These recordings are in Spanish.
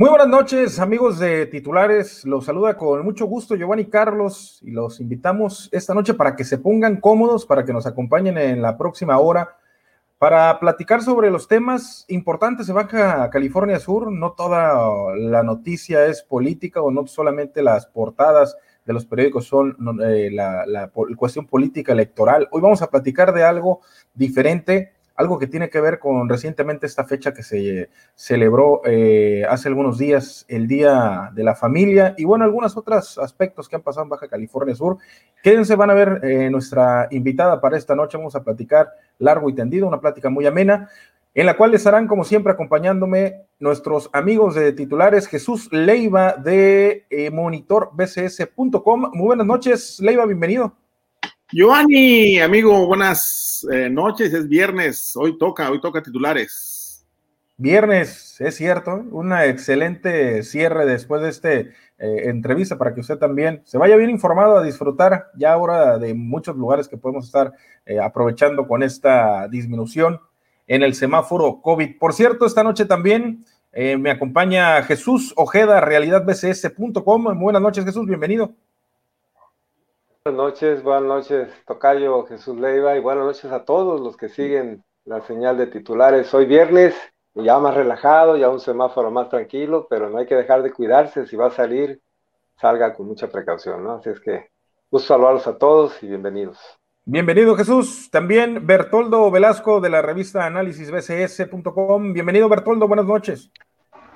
Muy buenas noches, amigos de titulares. Los saluda con mucho gusto Giovanni Carlos y los invitamos esta noche para que se pongan cómodos, para que nos acompañen en la próxima hora para platicar sobre los temas importantes de Baja California Sur. No toda la noticia es política o no solamente las portadas de los periódicos son eh, la, la cuestión política electoral. Hoy vamos a platicar de algo diferente algo que tiene que ver con recientemente esta fecha que se celebró eh, hace algunos días, el Día de la Familia, y bueno, algunos otros aspectos que han pasado en Baja California Sur. Quédense, van a ver eh, nuestra invitada para esta noche, vamos a platicar largo y tendido, una plática muy amena, en la cual estarán, como siempre, acompañándome nuestros amigos de titulares, Jesús Leiva de eh, monitorbcs.com. Muy buenas noches, Leiva, bienvenido. Giovanni, amigo, buenas eh, noches. Es viernes. Hoy toca, hoy toca titulares. Viernes, es cierto. Una excelente cierre después de este eh, entrevista para que usted también se vaya bien informado a disfrutar ya ahora de muchos lugares que podemos estar eh, aprovechando con esta disminución en el semáforo COVID. Por cierto, esta noche también me acompaña Jesús Ojeda, realidadbcs.com. Buenas noches, Jesús, bienvenido. Buenas noches, buenas noches, Tocayo Jesús Leiva, y buenas noches a todos los que siguen la señal de titulares. Hoy viernes, ya más relajado, ya un semáforo más tranquilo, pero no hay que dejar de cuidarse. Si va a salir, salga con mucha precaución, ¿no? Así es que gusto saludarlos a todos y bienvenidos. Bienvenido Jesús, también Bertoldo Velasco de la revista análisisbcs.com. Bienvenido Bertoldo, buenas noches.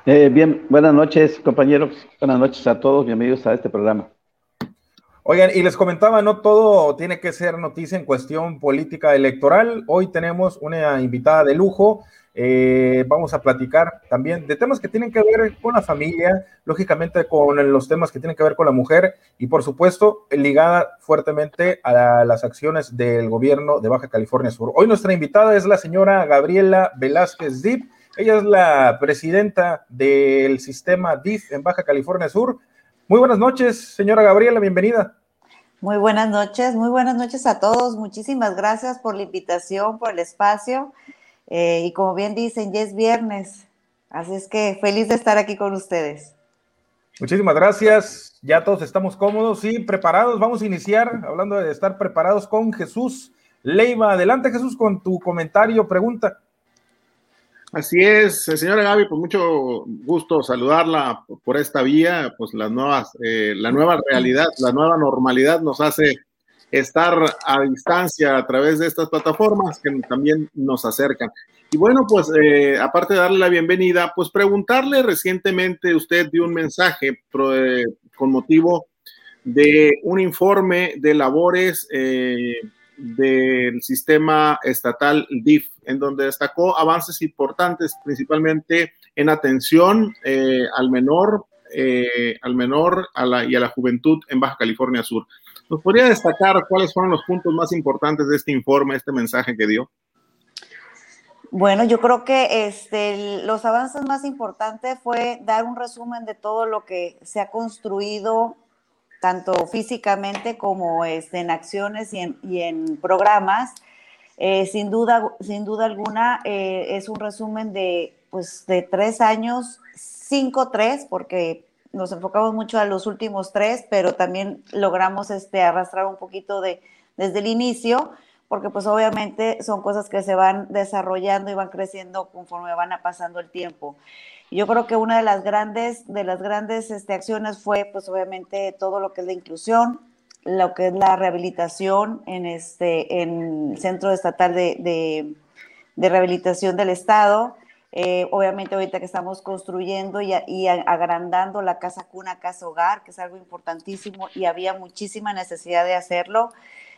Eh, bien, buenas noches compañeros, buenas noches a todos, bienvenidos a este programa. Oigan, y les comentaba, no todo tiene que ser noticia en cuestión política electoral. Hoy tenemos una invitada de lujo. Eh, vamos a platicar también de temas que tienen que ver con la familia, lógicamente con los temas que tienen que ver con la mujer y por supuesto ligada fuertemente a las acciones del gobierno de Baja California Sur. Hoy nuestra invitada es la señora Gabriela Velázquez Dip. Ella es la presidenta del sistema DIF en Baja California Sur. Muy buenas noches, señora Gabriela, bienvenida. Muy buenas noches, muy buenas noches a todos. Muchísimas gracias por la invitación, por el espacio. Eh, y como bien dicen, ya es viernes, así es que feliz de estar aquí con ustedes. Muchísimas gracias. Ya todos estamos cómodos y preparados. Vamos a iniciar hablando de estar preparados con Jesús Leiva. Adelante, Jesús, con tu comentario, pregunta. Así es, eh, señora Gaby, pues mucho gusto saludarla por esta vía, pues las nuevas, eh, la nueva realidad, la nueva normalidad nos hace estar a distancia a través de estas plataformas que también nos acercan. Y bueno, pues eh, aparte de darle la bienvenida, pues preguntarle recientemente usted dio un mensaje con motivo de un informe de labores del sistema estatal DIF, en donde destacó avances importantes, principalmente en atención eh, al menor, eh, al menor y a la juventud en Baja California Sur. ¿Nos podría destacar cuáles fueron los puntos más importantes de este informe, este mensaje que dio? Bueno, yo creo que este, los avances más importantes fue dar un resumen de todo lo que se ha construido tanto físicamente como este, en acciones y en, programas. Eh, sin, duda, sin duda alguna, eh, es un resumen de, pues, de tres años, cinco, tres, porque nos enfocamos mucho a los últimos tres, pero también logramos este, arrastrar un poquito de, desde el inicio, porque pues obviamente son cosas que se van desarrollando y van creciendo conforme van pasando el tiempo. Yo creo que una de las grandes, de las grandes este, acciones fue, pues obviamente, todo lo que es la inclusión, lo que es la rehabilitación en, este, en el Centro Estatal de, Rehabilitación del Estado. Eh, obviamente ahorita que estamos construyendo y, y, agrandando la casa cuna, casa hogar, que es algo importantísimo y había muchísima necesidad de hacerlo.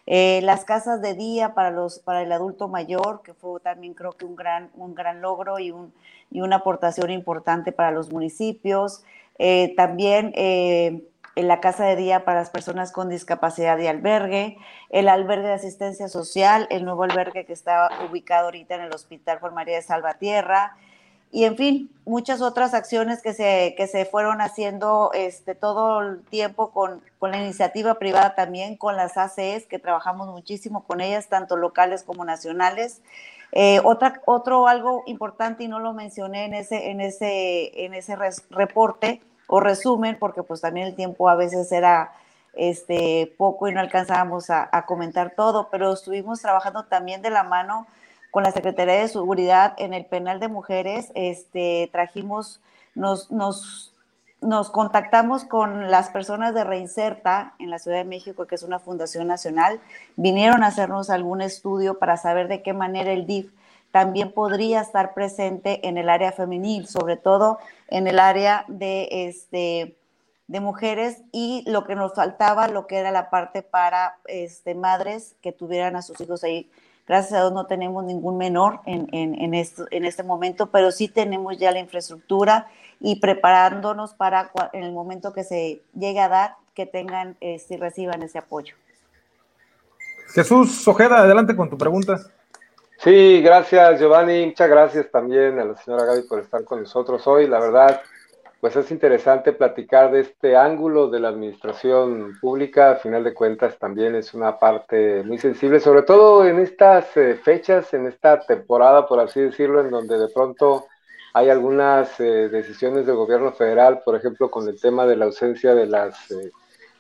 Eh, las casas de día para, los, para el adulto mayor, que fue también creo que un gran, un gran logro y, un, y una aportación importante para los municipios. Eh, también eh, en la casa de día para las personas con discapacidad de albergue, el albergue de asistencia social, el nuevo albergue que está ubicado ahorita en el Hospital Juan María de Salvatierra, y en fin, muchas otras acciones que se, que se fueron haciendo este, todo el tiempo con, con, la iniciativa privada también, con las ACES, que trabajamos muchísimo con ellas, tanto locales como nacionales. Eh, otra, otro algo importante y no lo mencioné en ese, en ese, en ese reporte o resumen, porque pues también el tiempo a veces era este, poco y no alcanzábamos a, comentar todo, pero estuvimos trabajando también de la mano con la Secretaría de Seguridad en el penal de mujeres, este, trajimos, nos, nos, nos contactamos con las personas de Reinserta en la Ciudad de México, que es una fundación nacional, vinieron a hacernos algún estudio para saber de qué manera el DIF también podría estar presente en el área femenil, sobre todo en el área de este de mujeres y lo que nos faltaba, lo que era la parte para este, madres que tuvieran a sus hijos ahí. Gracias a Dios no tenemos ningún menor en, en, esto, en este momento, pero sí tenemos ya la infraestructura y preparándonos para en el momento que se llegue a dar, que tengan y este, reciban ese apoyo. Jesús Ojeda, adelante con tu pregunta. Sí, gracias Giovanni, muchas gracias también a la señora Gaby por estar con nosotros hoy. La verdad, pues es interesante platicar de este ángulo de la administración pública. A final de cuentas, también es una parte muy sensible, sobre todo en estas eh, fechas, en esta temporada, por así decirlo, en donde de pronto hay algunas eh, decisiones del gobierno federal, por ejemplo, con el tema de la ausencia de las eh,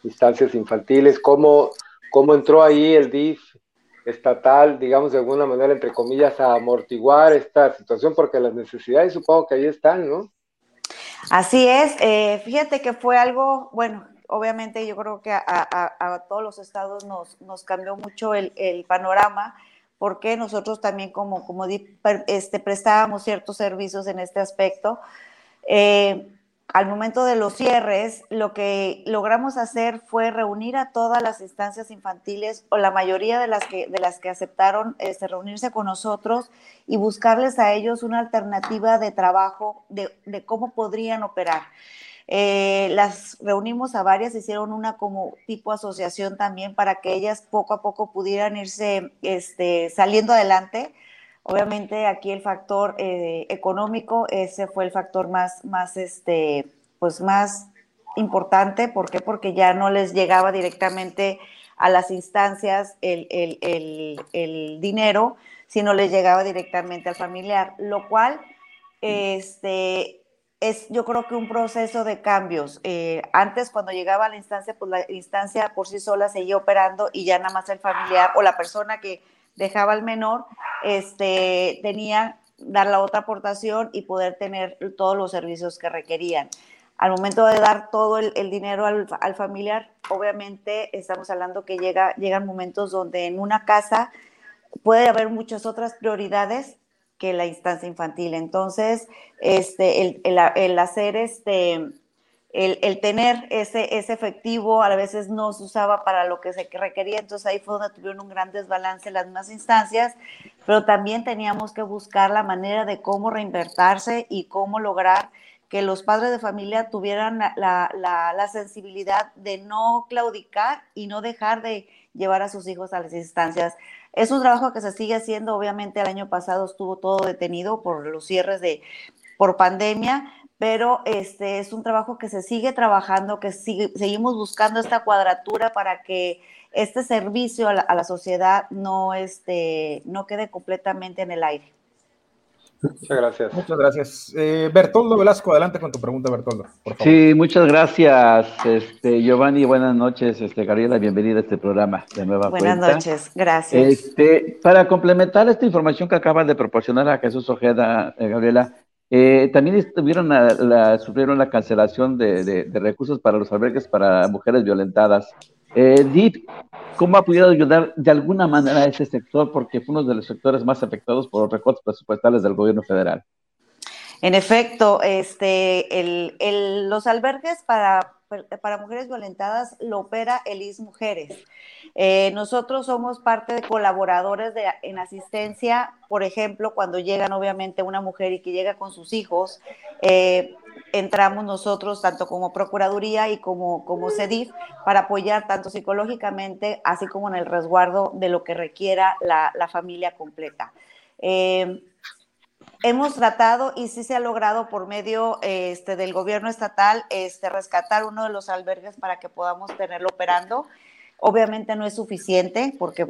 instancias infantiles, cómo, cómo entró ahí el DIF estatal, digamos de alguna manera, entre comillas, a amortiguar esta situación, porque las necesidades supongo que ahí están, ¿no? Así es, eh, fíjate que fue algo, bueno, obviamente yo creo que a, todos los estados nos, nos cambió mucho el, el, panorama porque nosotros también como, como este, prestábamos ciertos servicios en este aspecto. Eh, al momento de los cierres, lo que logramos hacer fue reunir a todas las instancias infantiles o la mayoría de las que, de las que aceptaron este, reunirse con nosotros y buscarles a ellos una alternativa de trabajo de, cómo podrían operar. Eh, las reunimos a varias, hicieron una como tipo asociación también para que ellas poco a poco pudieran irse este, saliendo adelante Obviamente aquí el factor eh, económico, ese fue el factor más, más, este, pues más importante. ¿Por qué? Porque ya no les llegaba directamente a las instancias el, el, dinero, sino les llegaba directamente al familiar, lo cual este, es yo creo que un proceso de cambios. Eh, antes cuando llegaba a la instancia, pues la instancia por sí sola seguía operando y ya nada más el familiar o la persona que dejaba al menor, este, tenía dar la otra aportación y poder tener todos los servicios que requerían. Al momento de dar todo el, dinero al, familiar, obviamente estamos hablando que llega, llegan momentos donde en una casa puede haber muchas otras prioridades que la instancia infantil. Entonces, este, el, el, el hacer este, el, tener ese, ese efectivo a veces no se usaba para lo que se requería, entonces ahí fue donde tuvieron un gran desbalance las más instancias, pero también teníamos que buscar la manera de cómo reinvertirse y cómo lograr que los padres de familia tuvieran la, la, sensibilidad de no claudicar y no dejar de llevar a sus hijos a las instancias. Es un trabajo que se sigue haciendo, obviamente el año pasado estuvo todo detenido por los cierres de por pandemia, pero este es un trabajo que se sigue trabajando, que seguimos buscando esta cuadratura para que este servicio a la, sociedad no, este, no quede completamente en el aire. Muchas gracias. Muchas gracias. Eh, Bertoldo Velasco, adelante con tu pregunta, Bertoldo. Por favor. Sí, muchas gracias, este, Giovanni. Buenas noches, este, Gabriela. Bienvenida a este programa de nueva Buenas noches, gracias. Este, para complementar esta información que acaba de proporcionar a Jesús Ojeda, eh, Gabriela, eh, también sufrieron la cancelación de, recursos para los albergues para mujeres violentadas. Eh, DIP, ¿cómo ha podido ayudar de alguna manera a ese sector? Porque fue uno de los sectores más afectados por los recortes presupuestales del gobierno federal. En efecto, este, los albergues para, para mujeres violentadas lo opera el IS Mujeres. Eh, nosotros somos parte de colaboradores de, en asistencia, por ejemplo, cuando llegan obviamente una mujer y que llega con sus hijos, eh, entramos nosotros tanto como Procuraduría y como, como CEDIF para apoyar tanto psicológicamente, así como en el resguardo de lo que requiera la, familia completa. Eh, hemos tratado y sí se ha logrado por medio este, del gobierno estatal este, rescatar uno de los albergues para que podamos tenerlo operando. Obviamente no es suficiente porque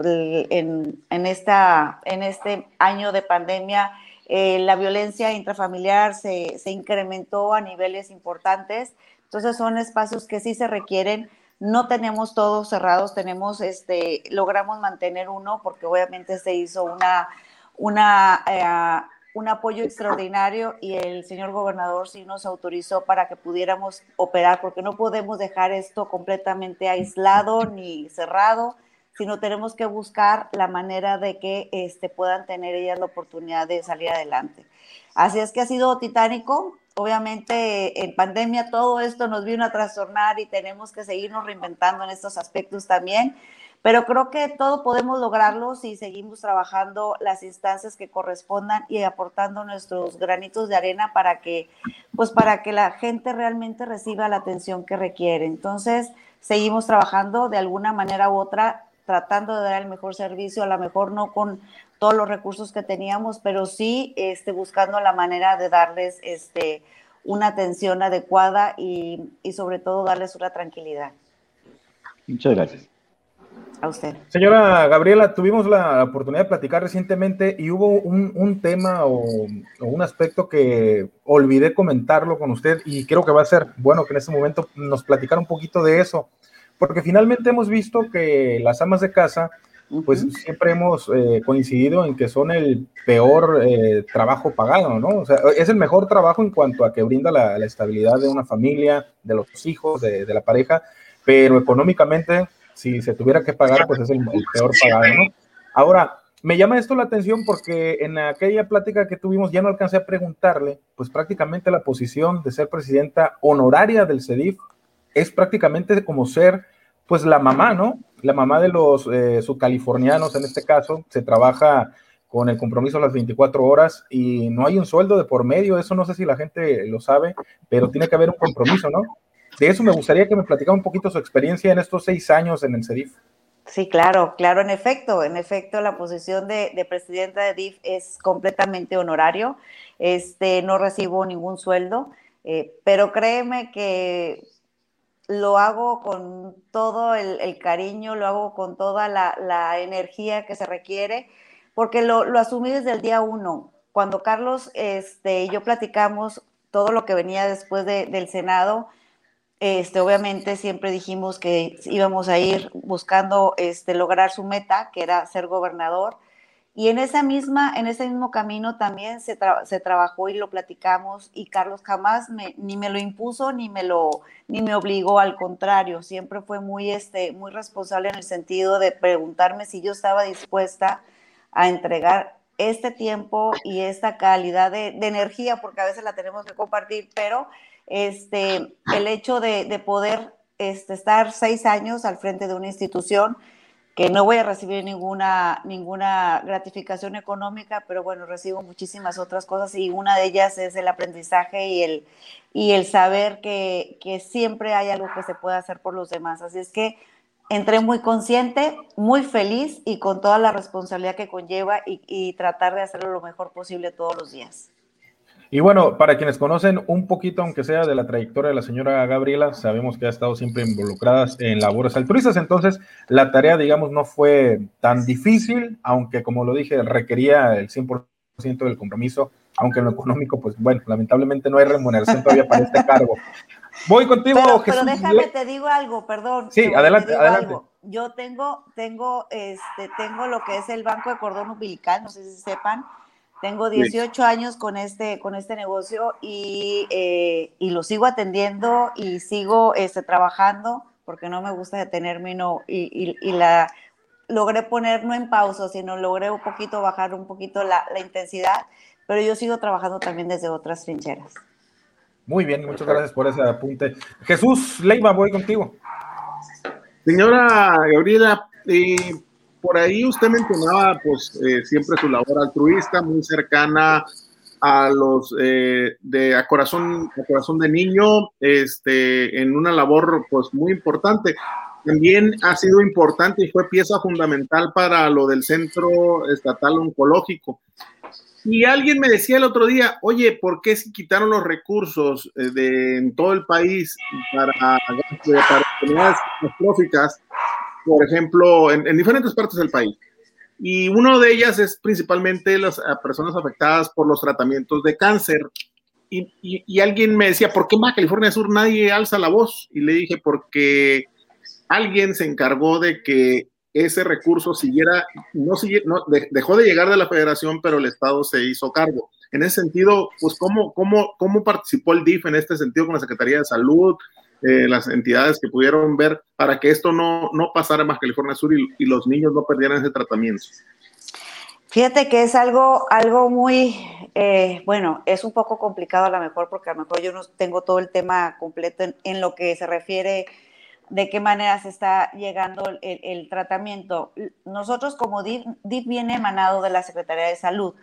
en, esta, en este año de pandemia eh, la violencia intrafamiliar se, se incrementó a niveles importantes. Entonces son espacios que sí se requieren no tenemos todos cerrados, tenemos, este, logramos mantener uno porque obviamente se hizo una, una, eh, un apoyo extraordinario y el señor gobernador sí nos autorizó para que pudiéramos operar, porque no podemos dejar esto completamente aislado ni cerrado, sino tenemos que buscar la manera de que este, puedan tener ellas la oportunidad de salir adelante. Así es que ha sido titánico, obviamente en pandemia todo esto nos vino a trastornar y tenemos que seguirnos reinventando en estos aspectos también, pero creo que todo podemos lograrlo si seguimos trabajando las instancias que correspondan y aportando nuestros granitos de arena para que, pues para que la gente realmente reciba la atención que requiere. Entonces, seguimos trabajando de alguna manera u otra tratando de dar el mejor servicio, a lo mejor no con todos los recursos que teníamos, pero sí este, buscando la manera de darles este, una atención adecuada y, y sobre todo darles una tranquilidad. Muchas gracias. A usted. Señora Gabriela, tuvimos la oportunidad de platicar recientemente y hubo un, un tema o, o, un aspecto que olvidé comentarlo con usted y creo que va a ser bueno que en este momento nos platicara un poquito de eso, porque finalmente hemos visto que las amas de casa pues uh -huh. siempre hemos eh, coincidido en que son el peor eh, trabajo pagado, ¿no? O sea, es el mejor trabajo en cuanto a que brinda la, la estabilidad de una familia, de los hijos, de, de, la pareja, pero económicamente, si se tuviera que pagar, pues es el, el peor pagado, ¿no? Ahora, me llama esto la atención porque en aquella plática que tuvimos ya no alcancé a preguntarle, pues prácticamente la posición de ser presidenta honoraria del CEDIF es prácticamente como ser pues la mamá, ¿no? La mamá de los eh, subcalifornianos en este caso, se trabaja con el compromiso a las 24 horas y no hay un sueldo de por medio, eso no sé si la gente lo sabe, pero tiene que haber un compromiso, ¿no? De eso me gustaría que me platicara un poquito su experiencia en estos seis años en el CEDIF. Sí, claro, claro, en efecto, en efecto, la posición de, de presidenta de DIF es completamente honorario, este, no recibo ningún sueldo, eh, pero créeme que lo hago con todo el, el, cariño, lo hago con toda la, la energía que se requiere, porque lo, lo, asumí desde el día uno. Cuando Carlos este, y yo platicamos todo lo que venía después de, del Senado, este, obviamente siempre dijimos que íbamos a ir buscando este, lograr su meta, que era ser gobernador, y en, esa misma, en ese mismo camino también se, se trabajó y lo platicamos y Carlos jamás ni me lo impuso ni me, lo, ni me obligó, al contrario, siempre fue muy, este, muy responsable en el sentido de preguntarme si yo estaba dispuesta a entregar este tiempo y esta calidad de energía, porque a veces la tenemos que compartir, pero este, el hecho de, de poder este, estar seis años al frente de una institución, que no voy a recibir ninguna, ninguna gratificación económica, pero bueno, recibo muchísimas otras cosas y una de ellas es el aprendizaje y el, y el saber que, que siempre hay algo que se puede hacer por los demás. Así es que entré muy consciente, muy feliz y con toda la responsabilidad que conlleva y, y tratar de hacerlo lo mejor posible todos los días. Y bueno, para quienes conocen un poquito, aunque sea de la trayectoria de la señora Gabriela, sabemos que ha estado siempre involucrada en labores altruistas, entonces la tarea, digamos, no fue tan difícil, aunque como lo dije, requería el 100% del compromiso, aunque en lo económico, pues bueno, lamentablemente no hay remuneración todavía para este cargo. Voy contigo, pero, Jesús. Pero déjame, te digo algo, perdón. Sí, adelante, adelante. Algo. Yo tengo, tengo, este, tengo lo que es el banco de cordón umbilical, no sé si sepan, tengo 18 sí. años con este, con este negocio y, eh, y, lo sigo atendiendo y sigo este, trabajando porque no me gusta detenerme no, y, y, y, la logré poner no en pausa, sino logré un poquito bajar un poquito la, la, intensidad, pero yo sigo trabajando también desde otras trincheras. Muy bien, muchas gracias por ese apunte. Jesús Leiva, voy contigo. Señora Gabriela, eh, por ahí usted mencionaba, pues, eh, siempre su labor altruista, muy cercana a los eh, de a corazón, a corazón de niño, este, en una labor, pues, muy importante. También ha sido importante y fue pieza fundamental para lo del Centro Estatal Oncológico. Y alguien me decía el otro día, oye, ¿por qué se quitaron los recursos eh, de en todo el país para, para enfermedades catastróficas? Por ejemplo, en, diferentes partes del país. Y una de ellas es principalmente las personas afectadas por los tratamientos de cáncer. Y, y, alguien me decía, ¿por qué en California Sur nadie alza la voz? Y le dije, porque alguien se encargó de que ese recurso siguiera, no, no dejó de llegar de la federación, pero el Estado se hizo cargo. En ese sentido, pues, ¿cómo, cómo, cómo participó el DIF en este sentido con la Secretaría de Salud, eh, las entidades que pudieron ver para que esto no, no pasara Baja California Sur y, los niños no perdieran ese tratamiento? Fíjate que es algo, algo muy, eh, bueno, es un poco complicado a lo mejor porque a lo mejor yo no tengo todo el tema completo en, lo que se refiere de qué manera se está llegando el, tratamiento. Nosotros como DIF, DIF, viene emanado de la Secretaría de Salud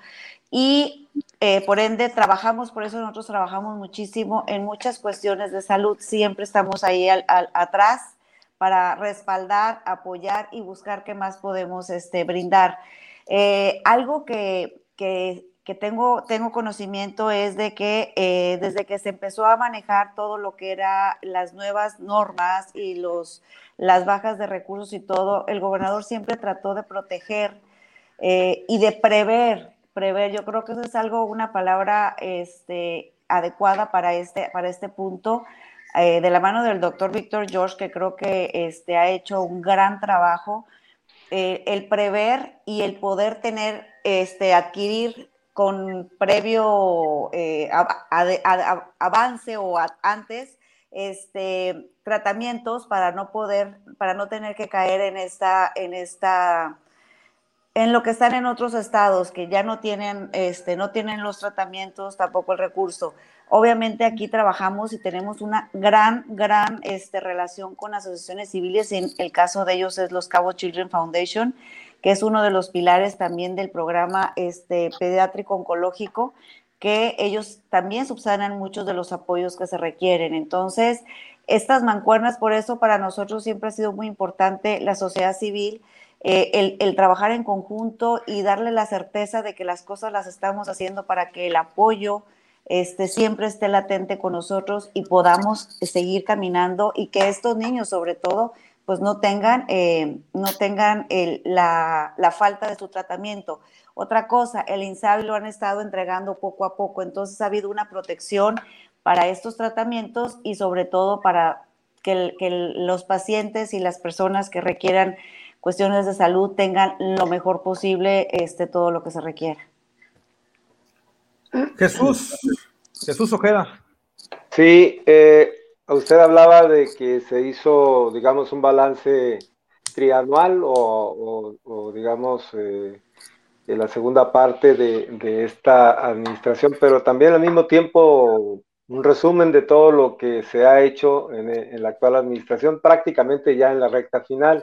y eh, por ende trabajamos, por eso nosotros trabajamos muchísimo en muchas cuestiones de salud, siempre estamos ahí al, atrás para respaldar, apoyar y buscar qué más podemos este, brindar. Eh, algo que, tengo conocimiento es de que eh, desde que se empezó a manejar todo lo que era las nuevas normas y los, las bajas de recursos y todo, el gobernador siempre trató de proteger y de prever prever. Yo creo que eso es algo, una palabra este, adecuada para este, para este punto. Eh, de la mano del doctor Víctor George, que creo que este, ha hecho un gran trabajo, eh, el prever y el poder tener, este, adquirir con previo eh, avance o antes, este, tratamientos para no poder, para no tener que caer en esta, en esta en lo que están en otros estados que ya no tienen, este, no tienen los tratamientos, tampoco el recurso. Obviamente aquí trabajamos y tenemos una gran, gran este, relación con asociaciones civiles. En el caso de ellos es los Cabo Children Foundation, que es uno de los pilares también del programa este, pediátrico oncológico, que ellos también subsanan muchos de los apoyos que se requieren. Entonces, estas mancuernas, por eso para nosotros siempre ha sido muy importante la sociedad civil eh, el, trabajar en conjunto y darle la certeza de que las cosas las estamos haciendo para que el apoyo este, siempre esté latente con nosotros y podamos seguir caminando y que estos niños sobre todo pues no tengan, eh, no tengan la, falta de su tratamiento. Otra cosa, el INSABI lo han estado entregando poco a poco, entonces ha habido una protección para estos tratamientos y sobre todo para que los pacientes y las personas que requieran cuestiones de salud tengan lo mejor posible este, todo lo que se requiere. Jesús, Jesús Ojeda. Sí, eh, usted hablaba de que se hizo, digamos, un balance trianual o, digamos, eh, en la segunda parte de, esta administración, pero también al mismo tiempo un resumen de todo lo que se ha hecho en, en la actual administración, prácticamente ya en la recta final.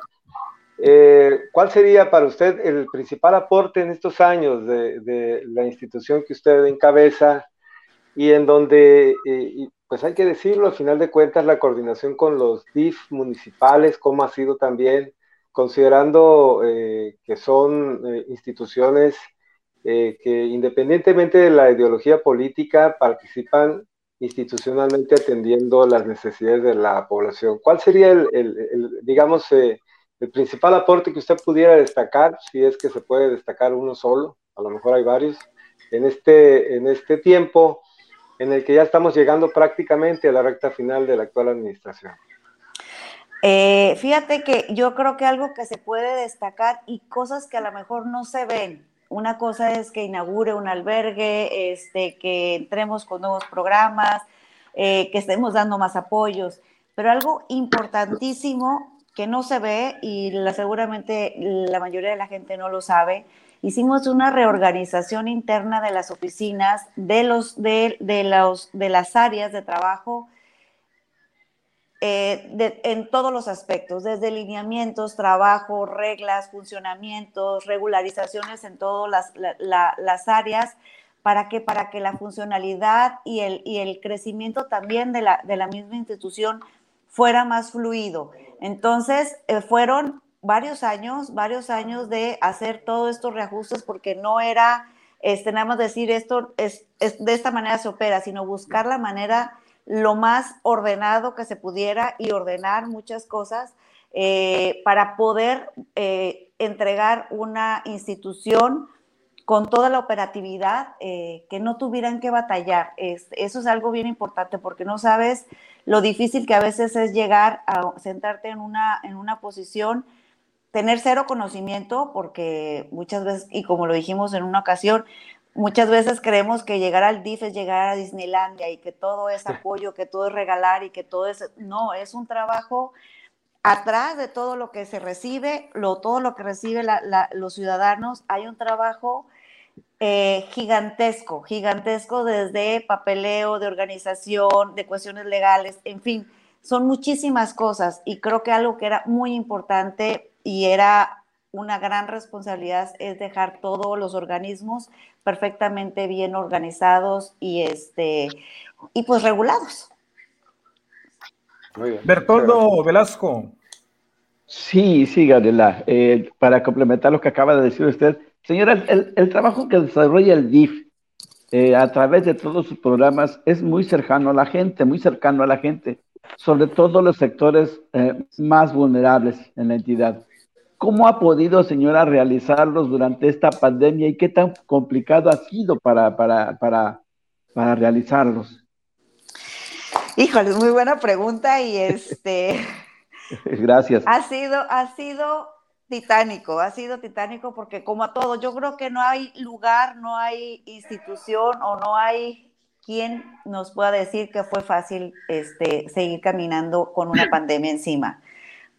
Eh, ¿Cuál sería para usted el principal aporte en estos años de, la institución que usted encabeza y en donde, eh, pues hay que decirlo, al final de cuentas, la coordinación con los DIF municipales, cómo ha sido también, considerando eh, que son instituciones que independientemente de la ideología política participan institucionalmente atendiendo las necesidades de la población. ¿Cuál sería el, el digamos, el principal aporte que usted pudiera destacar, si es que se puede destacar uno solo, a lo mejor hay varios, en este, en este tiempo en el que ya estamos llegando prácticamente a la recta final de la actual administración. Eh, fíjate que yo creo que algo que se puede destacar y cosas que a lo mejor no se ven. Una cosa es que inaugure un albergue, este, que entremos con nuevos programas, eh, que estemos dando más apoyos, pero algo importantísimo que no se ve y la, seguramente la mayoría de la gente no lo sabe, hicimos una reorganización interna de las oficinas, de, los, de, los, de las áreas de trabajo, eh, en todos los aspectos, desde lineamientos, trabajo, reglas, funcionamientos, regularizaciones en todas las, áreas, para que, para que la funcionalidad y el, y el crecimiento también de la, de la misma institución fuera más fluido. Entonces, eh, fueron varios años, varios años de hacer todos estos reajustes porque no era, este, nada más decir esto es, de esta manera se opera, sino buscar la manera lo más ordenado que se pudiera y ordenar muchas cosas eh, para poder eh, entregar una institución con toda la operatividad, que no tuvieran que batallar. eso es algo bien importante porque no sabes lo difícil que a veces es llegar a sentarte en una, en una posición, tener cero conocimiento, porque muchas veces, y como lo dijimos en una ocasión, muchas veces creemos que llegar al DIF es llegar a Disneylandia y que todo es apoyo, que todo es regalar y que todo es... No, es un trabajo atrás de todo lo que se recibe, lo, todo lo que reciben los ciudadanos, hay un trabajo eh, gigantesco, gigantesco desde papeleo, de organización, de cuestiones legales, en fin, son muchísimas cosas y creo que algo que era muy importante y era una gran responsabilidad es dejar todos los organismos perfectamente bien organizados y este y pues regulados. Bertoldo Velasco. Sí, sí, Gabriela. Eh, para complementar lo que acaba de decir usted, Señora, el, trabajo que desarrolla el DIF eh, a través de todos sus programas es muy cercano a la gente, muy cercano a la gente, sobre todo los sectores eh, más vulnerables en la entidad. ¿Cómo ha podido, señora, realizarlos durante esta pandemia y qué tan complicado ha sido para, para, para, para realizarlos? Híjole, muy buena pregunta y este... Gracias. Ha sido, ha sido titánico, ha sido titánico porque como a todo, yo creo que no hay lugar, no hay institución o no hay quien nos pueda decir que fue fácil este, seguir caminando con una pandemia encima.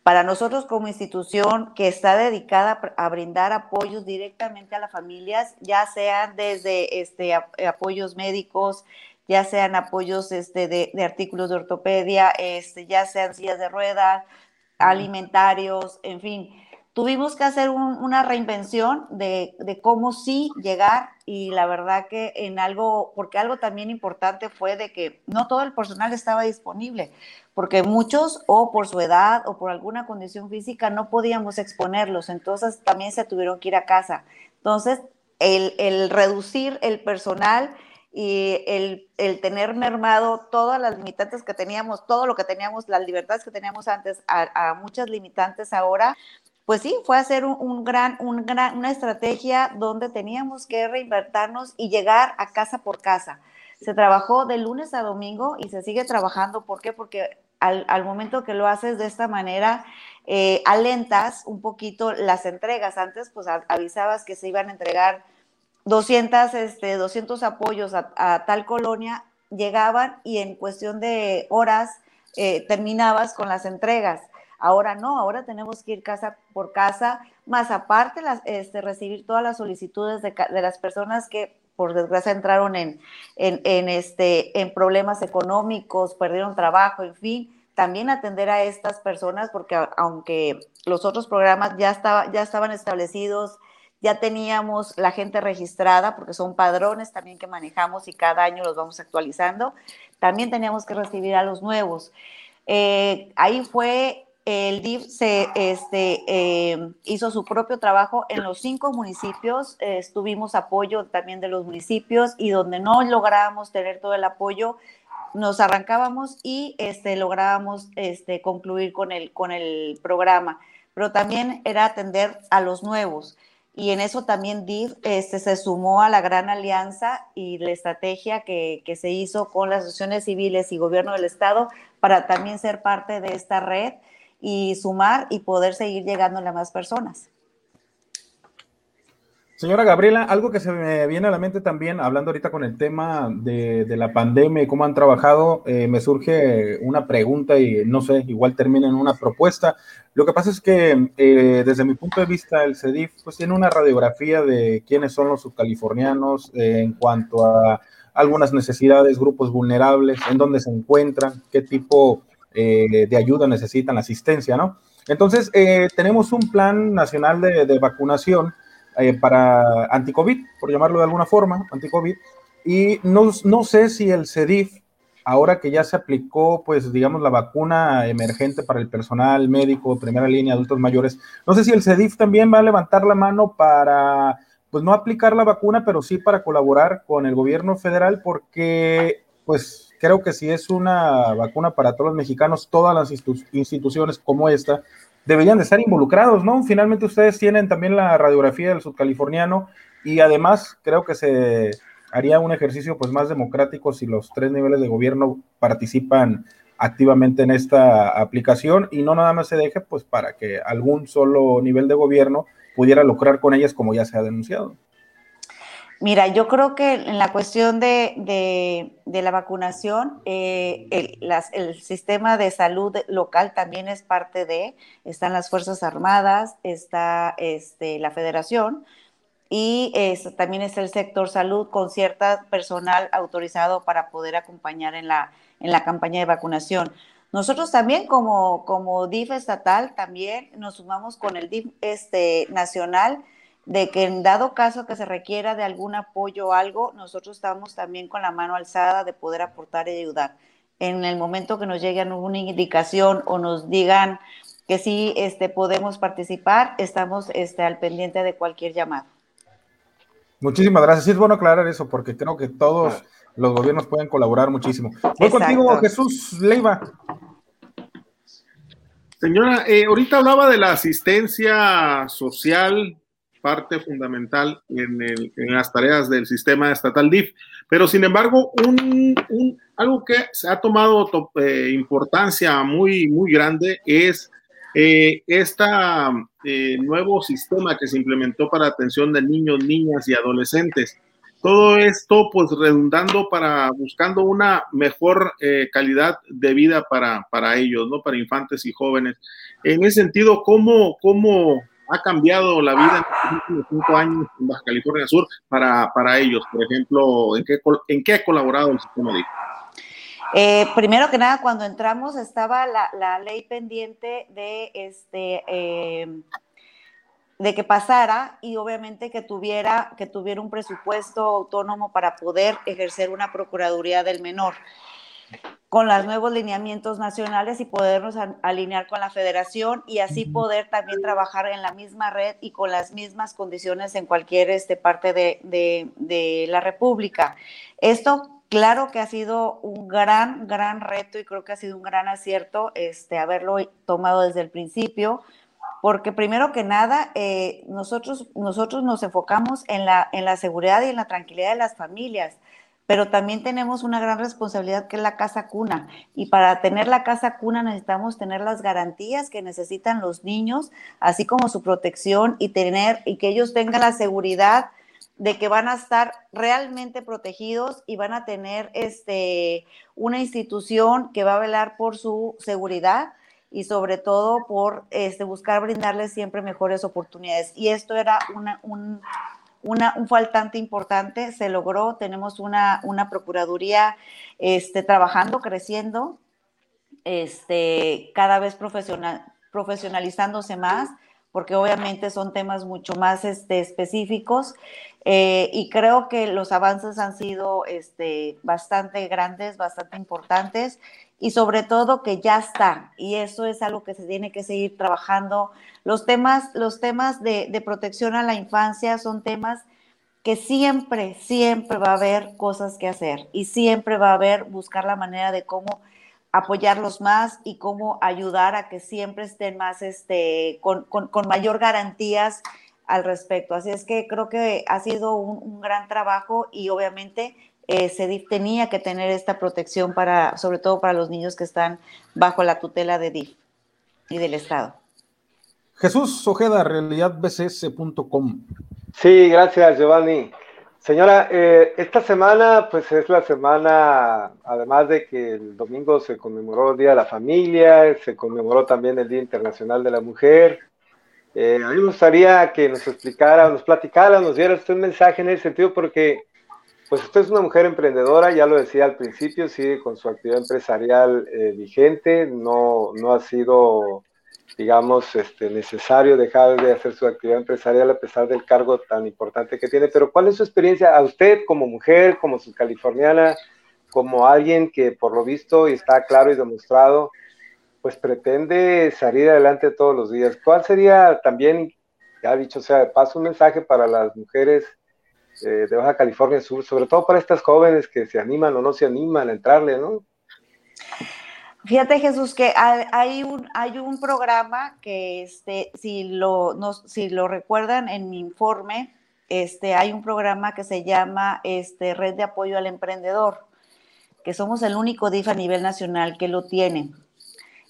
Para nosotros como institución que está dedicada a brindar apoyos directamente a las familias, ya sean desde este, apoyos médicos, ya sean apoyos este, de, de, artículos de ortopedia, este, ya sean sillas de ruedas, alimentarios, en fin, tuvimos que hacer una reinvención de, cómo sí llegar y la verdad que en algo, porque algo también importante fue de que no todo el personal estaba disponible, porque muchos o por su edad o por alguna condición física no podíamos exponerlos, entonces también se tuvieron que ir a casa. Entonces, el, reducir el personal y el, tener mermado todas las limitantes que teníamos, todo lo que teníamos, las libertades que teníamos antes, a muchas limitantes ahora, pues sí, fue hacer un, gran, un gran, una estrategia donde teníamos que reinvertirnos y llegar a casa por casa. Se trabajó de lunes a domingo y se sigue trabajando. ¿Por qué? Porque al, momento que lo haces de esta manera, eh, alentas un poquito las entregas. Antes, pues avisabas que se iban a entregar 200, este, 200 apoyos a, tal colonia, llegaban y en cuestión de horas eh, terminabas con las entregas. Ahora no, ahora tenemos que ir casa por casa, más aparte las, este, recibir todas las solicitudes de, las personas que por desgracia entraron en, en, este, en problemas económicos, perdieron trabajo, en fin, también atender a estas personas, porque aunque los otros programas ya, estaba, ya estaban establecidos, ya teníamos la gente registrada, porque son padrones también que manejamos y cada año los vamos actualizando, también teníamos que recibir a los nuevos. Eh, ahí fue el DIF se, este, eh, hizo su propio trabajo en los cinco municipios, eh, tuvimos apoyo también de los municipios y donde no lográbamos tener todo el apoyo, nos arrancábamos y este, lográbamos este, concluir con el, con el programa, pero también era atender a los nuevos. Y en eso también DIF este, se sumó a la gran alianza y la estrategia que, que se hizo con las asociaciones civiles y gobierno del Estado para también ser parte de esta red y sumar y poder seguir llegando a más personas. Señora Gabriela, algo que se me viene a la mente también, hablando ahorita con el tema de, la pandemia y cómo han trabajado, eh, me surge una pregunta y no sé, igual termina en una propuesta. Lo que pasa es que eh, desde mi punto de vista, el CEDIF pues tiene una radiografía de quiénes son los subcalifornianos eh, en cuanto a algunas necesidades, grupos vulnerables, en dónde se encuentran, qué tipo eh, de ayuda necesitan asistencia, ¿no? Entonces, eh, tenemos un plan nacional de, vacunación eh, para anti-COVID, por llamarlo de alguna forma, anti-COVID, y no, no sé si el CEDIF, ahora que ya se aplicó, pues, digamos, la vacuna emergente para el personal médico, primera línea, adultos mayores, no sé si el CEDIF también va a levantar la mano para, pues, no aplicar la vacuna, pero sí para colaborar con el gobierno federal, porque, pues, creo que si es una vacuna para todos los mexicanos, todas las instituciones como esta, deberían de estar involucrados, ¿no? Finalmente ustedes tienen también la radiografía del subcaliforniano y además creo que se haría un ejercicio pues más democrático si los tres niveles de gobierno participan activamente en esta aplicación y no nada más se deje pues para que algún solo nivel de gobierno pudiera lucrar con ellas como ya se ha denunciado. Mira, yo creo que en la cuestión de, la vacunación, eh, el, sistema de salud local también es parte de, están las Fuerzas Armadas, está este, la Federación y también está el sector salud con cierta personal autorizado para poder acompañar en la, en la campaña de vacunación. Nosotros también como, como DIF estatal también nos sumamos con el DIF este, nacional de que en dado caso que se requiera de algún apoyo o algo, nosotros estamos también con la mano alzada de poder aportar y ayudar. En el momento que nos llegue alguna indicación o nos digan que sí este, podemos participar, estamos este, al pendiente de cualquier llamado. Muchísimas gracias. Sí, es bueno aclarar eso porque creo que todos los gobiernos pueden colaborar muchísimo. Voy contigo, Jesús Leiva. Señora, eh, ahorita hablaba de la asistencia social parte fundamental en, las tareas del sistema estatal DIF. Pero sin embargo, algo que se ha tomado eh, importancia muy, muy grande es eh, este nuevo sistema que se implementó para atención de niños, niñas y adolescentes. Todo esto, pues, redundando para buscando una mejor calidad de vida para, para ellos, ¿no? Para infantes y jóvenes. En ese sentido, ¿cómo, cómo ha cambiado la vida en los últimos cinco años en Baja California Sur para, para ellos? Por ejemplo, ¿en qué, ¿en qué ha colaborado el sistema de eh, primero que nada, cuando entramos estaba la, la ley pendiente de este eh, de que pasara y obviamente que tuviera que tuviera un presupuesto autónomo para poder ejercer una procuraduría del menor con los nuevos lineamientos nacionales y podernos alinear con la federación y así poder también trabajar en la misma red y con las mismas condiciones en cualquier este, parte de, de, la República. Esto, claro que ha sido un gran, gran reto y creo que ha sido un gran acierto este, haberlo tomado desde el principio porque primero que nada, eh, nosotros, nosotros nos enfocamos en la, en la seguridad y en la tranquilidad de las familias pero también tenemos una gran responsabilidad que es la casa cuna. Y para tener la casa cuna necesitamos tener las garantías que necesitan los niños, así como su protección y tener y que ellos tengan la seguridad de que van a estar realmente protegidos y van a tener este una institución que va a velar por su seguridad y sobre todo por este, buscar brindarles siempre mejores oportunidades. Y esto era una, un, un faltante importante, se logró, tenemos una, una procuraduría este, trabajando, creciendo, este, cada vez profesional, profesionalizándose más, porque obviamente son temas mucho más este, específicos eh, y creo que los avances han sido este, bastante grandes, bastante importantes y sobre todo que ya está y eso es algo que se tiene que seguir trabajando. Los temas, los temas de, protección a la infancia son temas que siempre, siempre va a haber cosas que hacer y siempre va a haber buscar la manera de cómo apoyarlos más y cómo ayudar a que siempre estén más, este, con, mayor garantías al respecto. Así es que creo que ha sido un, gran trabajo y obviamente eh, se tenía que tener esta protección para, sobre todo para los niños que están bajo la tutela de DIF y del Estado. Jesús Ojeda, realidadbcs.com. Sí, gracias Giovanni. Señora, eh, esta semana pues es la semana, además de que el domingo se conmemoró el Día de la Familia, se conmemoró también el Día Internacional de la Mujer. Eh, a mí me gustaría que nos explicara, nos platicara, nos diera usted un mensaje en ese sentido porque pues usted es una mujer emprendedora, ya lo decía al principio, sigue con su actividad empresarial eh, vigente, no, no ha sido digamos, este, necesario dejar de hacer su actividad empresarial a pesar del cargo tan importante que tiene. Pero ¿cuál es su experiencia a usted como mujer, como su californiana, como alguien que por lo visto y está claro y demostrado, pues pretende salir adelante todos los días? ¿Cuál sería también, ya dicho sea de paso, un mensaje para las mujeres eh, de Baja California Sur, sobre todo para estas jóvenes que se animan o no se animan a entrarle, ¿no? Fíjate Jesús que hay un, hay un programa que este, si lo, si lo recuerdan en mi informe, este, hay un programa que se llama este, Red de Apoyo al Emprendedor, que somos el único DIF a nivel nacional que lo tiene.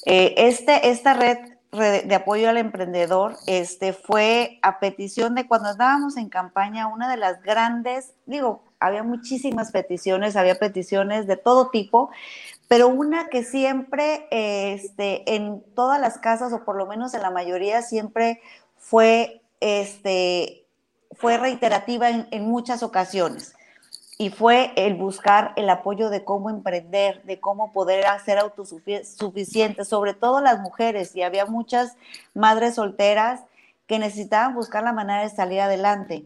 Eh, este, esta red, de apoyo al emprendedor este, fue a petición de cuando estábamos en campaña, una de las grandes, digo, había muchísimas peticiones, había peticiones de todo tipo, pero una que siempre este, en todas las casas, o por lo menos en la mayoría, siempre fue este, fue reiterativa en, muchas ocasiones y fue el buscar el apoyo de cómo emprender, de cómo poder ser autosuficientes, sobre todo las mujeres, y había muchas madres solteras que necesitaban buscar la manera de salir adelante.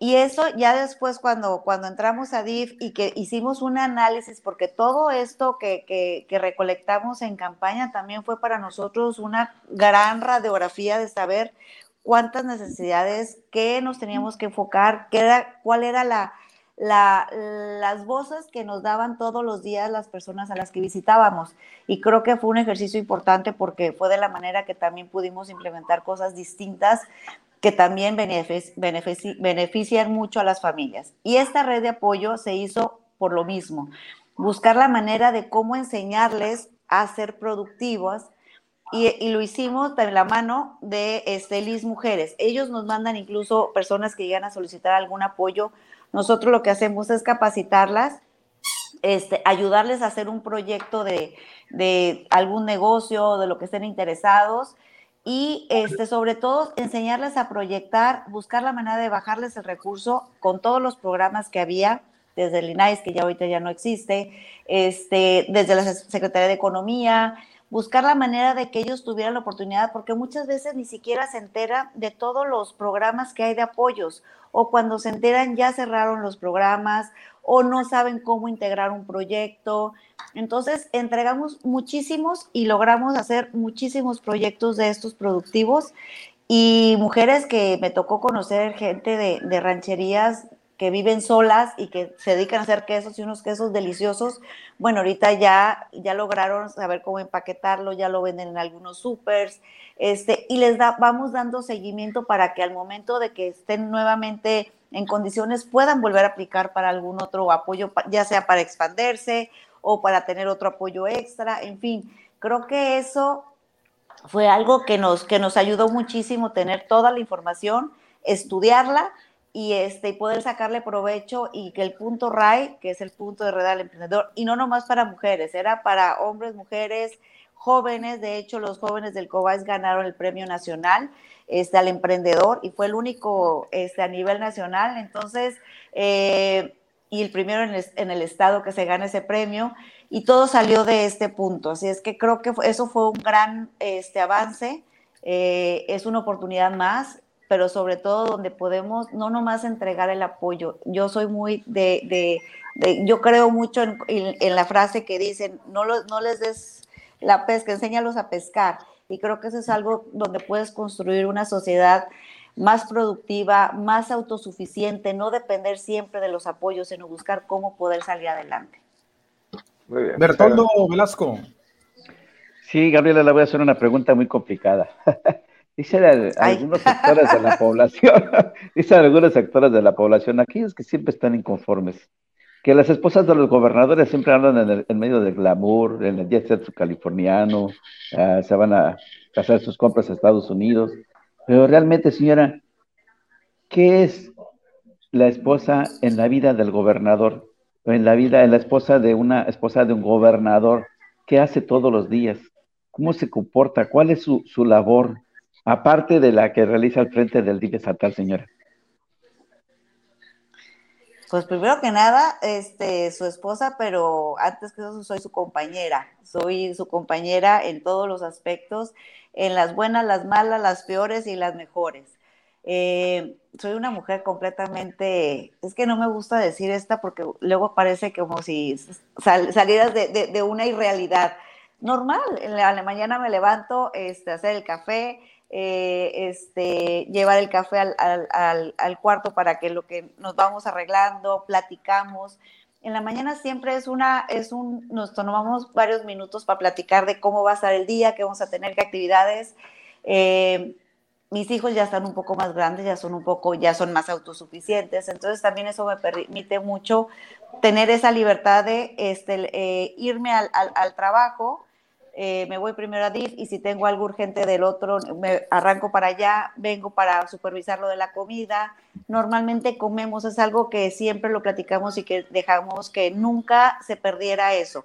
Y eso ya después cuando, cuando entramos a DIF y que hicimos un análisis, porque todo esto que, que, que recolectamos en campaña también fue para nosotros una gran radiografía de saber cuántas necesidades, qué nos teníamos que enfocar, qué era, cuál era la, las voces que nos daban todos los días las personas a las que visitábamos. Y creo que fue un ejercicio importante porque fue de la manera que también pudimos implementar cosas distintas que también benefician mucho a las familias. Y esta red de apoyo se hizo por lo mismo, buscar la manera de cómo enseñarles a ser productivos, y, lo hicimos de la mano de este, Mujeres. Ellos nos mandan incluso personas que llegan a solicitar algún apoyo. Nosotros lo que hacemos es capacitarlas, este, ayudarles a hacer un proyecto de, algún negocio, de lo que estén interesados y este, sobre todo enseñarles a proyectar, buscar la manera de bajarles el recurso con todos los programas que había, desde el INAIS, que ya ahorita ya no existe, este, desde la Secretaría de Economía, buscar la manera de que ellos tuvieran la oportunidad, porque muchas veces ni siquiera se entera de todos los programas que hay de apoyos, o cuando se enteran ya cerraron los programas, o no saben cómo integrar un proyecto. Entonces, entregamos muchísimos y logramos hacer muchísimos proyectos de estos productivos y mujeres que me tocó conocer, gente de, de rancherías que viven solas y que se dedican a hacer quesos y unos quesos deliciosos, bueno, ahorita ya, ya lograron saber cómo empaquetarlo, ya lo venden en algunos supers, este, y les vamos dando seguimiento para que al momento de que estén nuevamente en condiciones puedan volver a aplicar para algún otro apoyo, ya sea para expandirse o para tener otro apoyo extra, en fin, creo que eso fue algo que nos, que nos ayudó muchísimo tener toda la información, estudiarla y este poder sacarle provecho y que el punto RAI, que es el punto de red al emprendedor, y no nomás para mujeres, era para hombres, mujeres, jóvenes, de hecho los jóvenes del COBAS ganaron el premio nacional este, al emprendedor y fue el único este, a nivel nacional, entonces, eh, y el primero en el, en el, estado que se gana ese premio, y todo salió de este punto, así es que creo que eso fue un gran este, avance, eh, es una oportunidad más, pero sobre todo donde podemos no nomás entregar el apoyo. Yo soy muy de, de, yo creo mucho en, en, la frase que dicen, no, no les des la pesca, enséñalos a pescar. Y creo que eso es algo donde puedes construir una sociedad más productiva, más autosuficiente, no depender siempre de los apoyos, sino buscar cómo poder salir adelante. Muy bien. Bertoldo Velasco. Sí, Gabriela, le voy a hacer una pregunta muy complicada. Dicen algunos sectores de la población, dicen algunos sectores de la población, aquellos que siempre están inconformes, que las esposas de los gobernadores siempre hablan en, medio del glamour, en el jet set californiano, ah, se van a hacer sus compras a Estados Unidos, pero realmente, señora, ¿qué es la esposa en la vida del gobernador? O en la vida, en la esposa de una esposa de un gobernador, ¿qué hace todos los días? ¿Cómo se comporta? ¿Cuál es su, su labor? Aparte de la que realiza al frente del DIF estatal, señora? Pues primero que nada, este, su esposa, pero antes que eso soy su compañera. Soy su compañera en todos los aspectos, en las buenas, las malas, las peores y las mejores. Eh, soy una mujer completamente, es que no me gusta decir esta porque luego parece como si salieras de, una irrealidad. Normal, en la, mañana me levanto, este, hacer el café, eh, este, llevar el café al, cuarto para que lo que nos vamos arreglando, platicamos. en la mañana siempre es una, es un, nos tomamos varios minutos para platicar de cómo va a estar el día, qué vamos a tener, qué actividades. Eh, mis hijos ya están un poco más grandes, ya son un poco, ya son más autosuficientes, entonces también eso me permite mucho tener esa libertad de este, eh, irme al, al, trabajo, eh, me voy primero a DIF y si tengo algo urgente del otro, me arranco para allá, vengo para supervisar lo de la comida. Normalmente comemos, es algo que siempre lo platicamos y que dejamos que nunca se perdiera eso.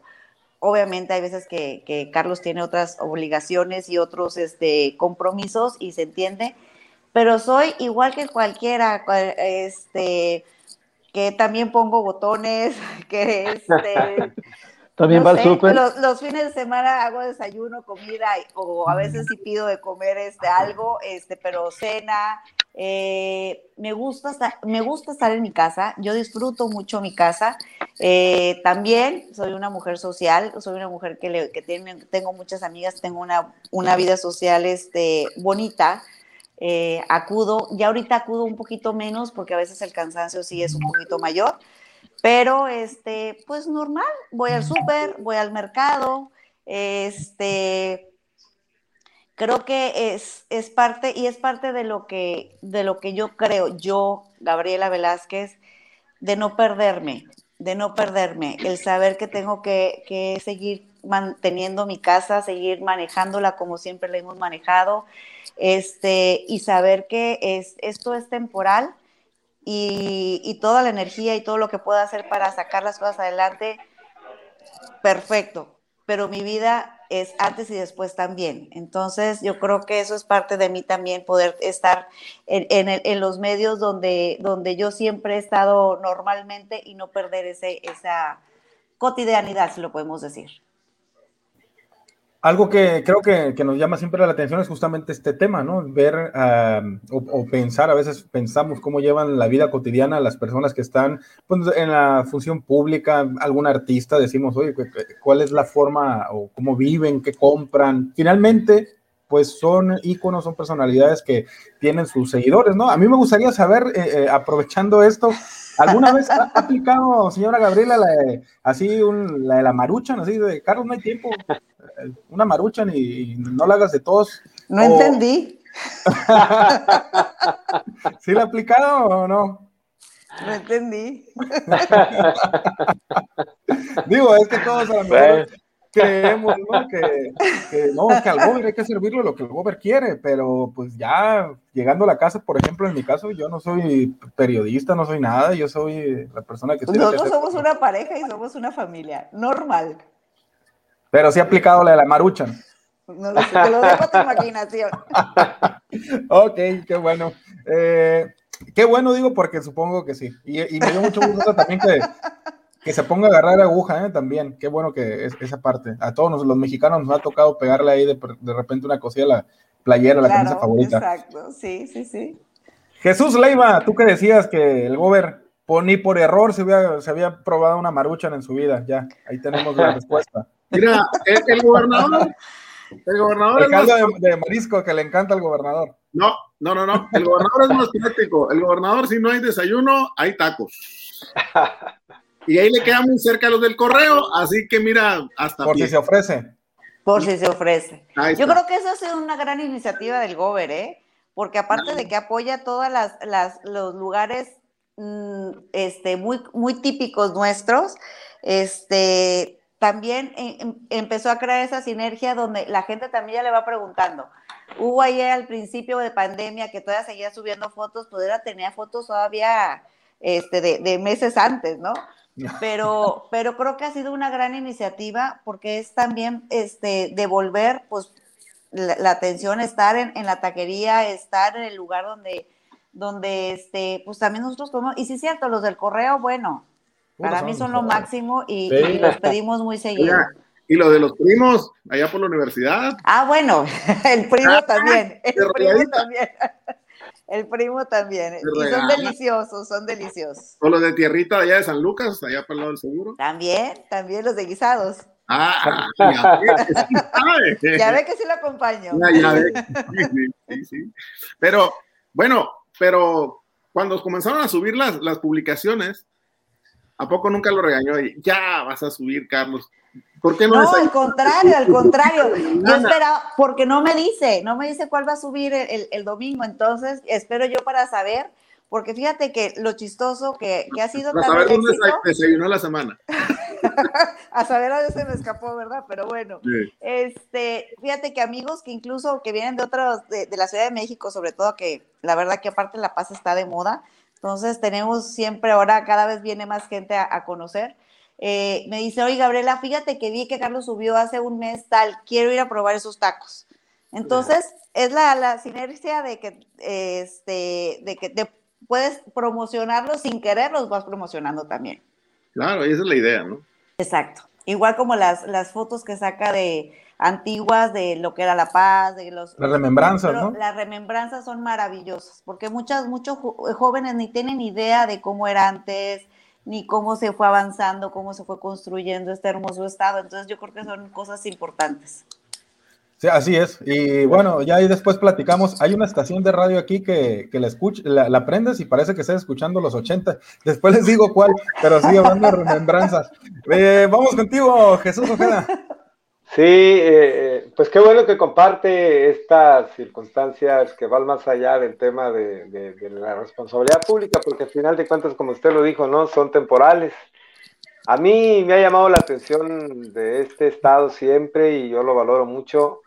Obviamente hay veces que, que Carlos tiene otras obligaciones y otros este, compromisos y se entiende, pero soy igual que cualquiera, este, que también pongo botones, que este, también va al súper. Los, fines de semana hago desayuno, comida, o a veces sí pido de comer este, algo, este, pero cena. Eh, me, gusta estar, me gusta estar en mi casa, yo disfruto mucho mi casa. Eh, también soy una mujer social, soy una mujer que, le, que tiene, tengo muchas amigas, tengo una, una vida social este, bonita. Eh, acudo, ya ahorita acudo un poquito menos porque a veces el cansancio sí es un poquito mayor, pero, este, pues normal, voy al súper, voy al mercado, este, creo que es, es parte, y es parte de lo, que, de lo que yo creo, yo, Gabriela Velázquez, de no perderme, de no perderme, el saber que tengo que, que seguir manteniendo mi casa, seguir manejándola como siempre la hemos manejado, este, y saber que es, esto es temporal y, toda la energía y todo lo que pueda hacer para sacar las cosas adelante, perfecto. Pero mi vida es antes y después también. Entonces, yo creo que eso es parte de mí también, poder estar en, en, los medios donde, donde yo siempre he estado normalmente y no perder ese, esa cotidianidad, si lo podemos decir. Algo que creo que, nos llama siempre la atención es justamente este tema, ¿no? Ver o, pensar, a veces pensamos cómo llevan la vida cotidiana las personas que están pues, en la función pública, algún artista, decimos, oye, ¿cuál es la forma o cómo viven, qué compran? Finalmente, pues son íconos, son personalidades que tienen sus seguidores, ¿no? A mí me gustaría saber, eh, eh, aprovechando esto, ¿alguna vez ha aplicado, señora Gabriela, la así un, la de la maruchan, así de, Carlos, no hay tiempo, una maruchan y, no la hagas de todos? No entendí. ¿Sí la ha aplicado o no? No entendí. Digo, es que todos a lo mejor creemos, ¿no? Que, no, que al gober hay que servirle lo que el gober quiere, pero pues ya llegando a la casa, por ejemplo, en mi caso, yo no soy periodista, no soy nada, yo soy la persona que... Nosotros somos una pareja y somos una familia, normal. Pero sí aplicado la de la maruchan. No lo sé, te lo dejo a tu imaginación. ok, qué bueno. Eh, qué bueno, digo, porque supongo que sí. Y, y me dio mucho gusto también que, que se ponga a agarrar aguja, ¿eh? También. Qué bueno que es esa parte. A todos los mexicanos nos ha tocado pegarle ahí de, de repente una cosilla a la playera, la camisa favorita. Exacto, sí, sí, sí. Jesús Leiva, tú que decías que el gober ni por error se había, se había probado una maruchan en su vida. Ya, ahí tenemos la respuesta. Mira, el, gobernador. El gobernador. El caldo de, marisco que le encanta al gobernador. No, no, no, no. El gobernador es más práctico. El gobernador, si no hay desayuno, hay tacos. Y ahí le queda muy cerca a los del correo, así que mira, hasta. Por si se ofrece. Por si se ofrece. Yo creo que eso ha sido una gran iniciativa del Gober, ¿eh? Porque aparte de que apoya todos las, los lugares este, muy, muy típicos nuestros, este, también eh, em, empezó a crear esa sinergia donde la gente también ya le va preguntando. Hubo ahí al principio de pandemia que todavía seguía subiendo fotos, pues tenía fotos todavía este, de, de meses antes, ¿no? pero, pero creo que ha sido una gran iniciativa porque es también este, devolver pues, la, atención, estar en, la taquería, estar en el lugar donde, donde este, pues también nosotros comemos. Y sí es cierto, los del correo, bueno, para mí son lo máximo y, los pedimos muy seguido. Y lo de los primos, allá por la universidad. Ah, bueno, el primo ah, también, el primo también. El primo también. Y son deliciosos, son deliciosos. O los de tierrita allá de San Lucas, allá para el lado del seguro. También, también los de guisados. Ah, ya ve que sí, ya ve que sí lo acompaño. Ya, ve. Sí, sí, Pero, bueno, pero cuando comenzaron a subir las, las publicaciones, ¿A poco nunca lo regañó? ya vas a subir, Carlos. ¿Por qué no? No, al contrario, al contrario. Yo esperaba, porque no me dice, no me dice cuál va a subir el, domingo, entonces espero yo para saber, porque fíjate que lo chistoso que, ha sido a saber dónde desayunó la semana. a saber a dónde se me escapó, ¿verdad? Pero bueno, este, fíjate que amigos que incluso que vienen de otros, de, la Ciudad de México, sobre todo que la verdad que aparte La Paz está de moda, entonces tenemos siempre ahora, cada vez viene más gente a conocer eh, me dice, oye Gabriela, fíjate que vi que Carlos subió hace un mes tal, quiero ir a probar esos tacos. Entonces, es la, la sinergia de que, este, de que puedes promocionarlos sin querer, los vas promocionando también. Claro, y esa es la idea, ¿no? Exacto. Igual como las, las fotos que saca de antiguas de lo que era La Paz, de los... Las remembranzas, ¿no? Las remembranzas son maravillosas, porque muchas, muchos jóvenes ni tienen idea de cómo era antes, ni cómo se fue avanzando, cómo se fue construyendo este hermoso estado. Entonces yo creo que son cosas importantes. Sí, así es. Y bueno, ya ahí después platicamos. Hay una estación de radio aquí que, que la, escuch, la, la, prendes y parece que estás escuchando los 80. Después les digo cuál, pero sí, hablando de remembranzas. Eh, vamos contigo, Jesús Ojeda. Sí, eh, pues qué bueno que comparte estas circunstancias que van más allá del tema de, la responsabilidad pública, porque al final de cuentas, como usted lo dijo, ¿no? Son temporales. A mí me ha llamado la atención de este estado siempre y yo lo valoro mucho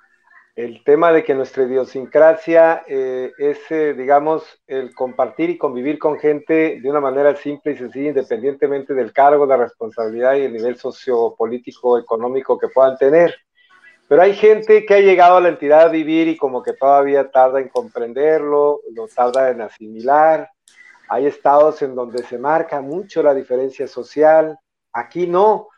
el tema de que nuestra idiosincrasia eh, es, eh, digamos, el compartir y convivir con gente de una manera simple y sencilla, independientemente del cargo, la responsabilidad y el nivel sociopolítico, económico que puedan tener. Pero hay gente que ha llegado a la entidad a vivir y como que todavía tarda en comprenderlo, lo tarda en asimilar. Hay estados en donde se marca mucho la diferencia social. Aquí no.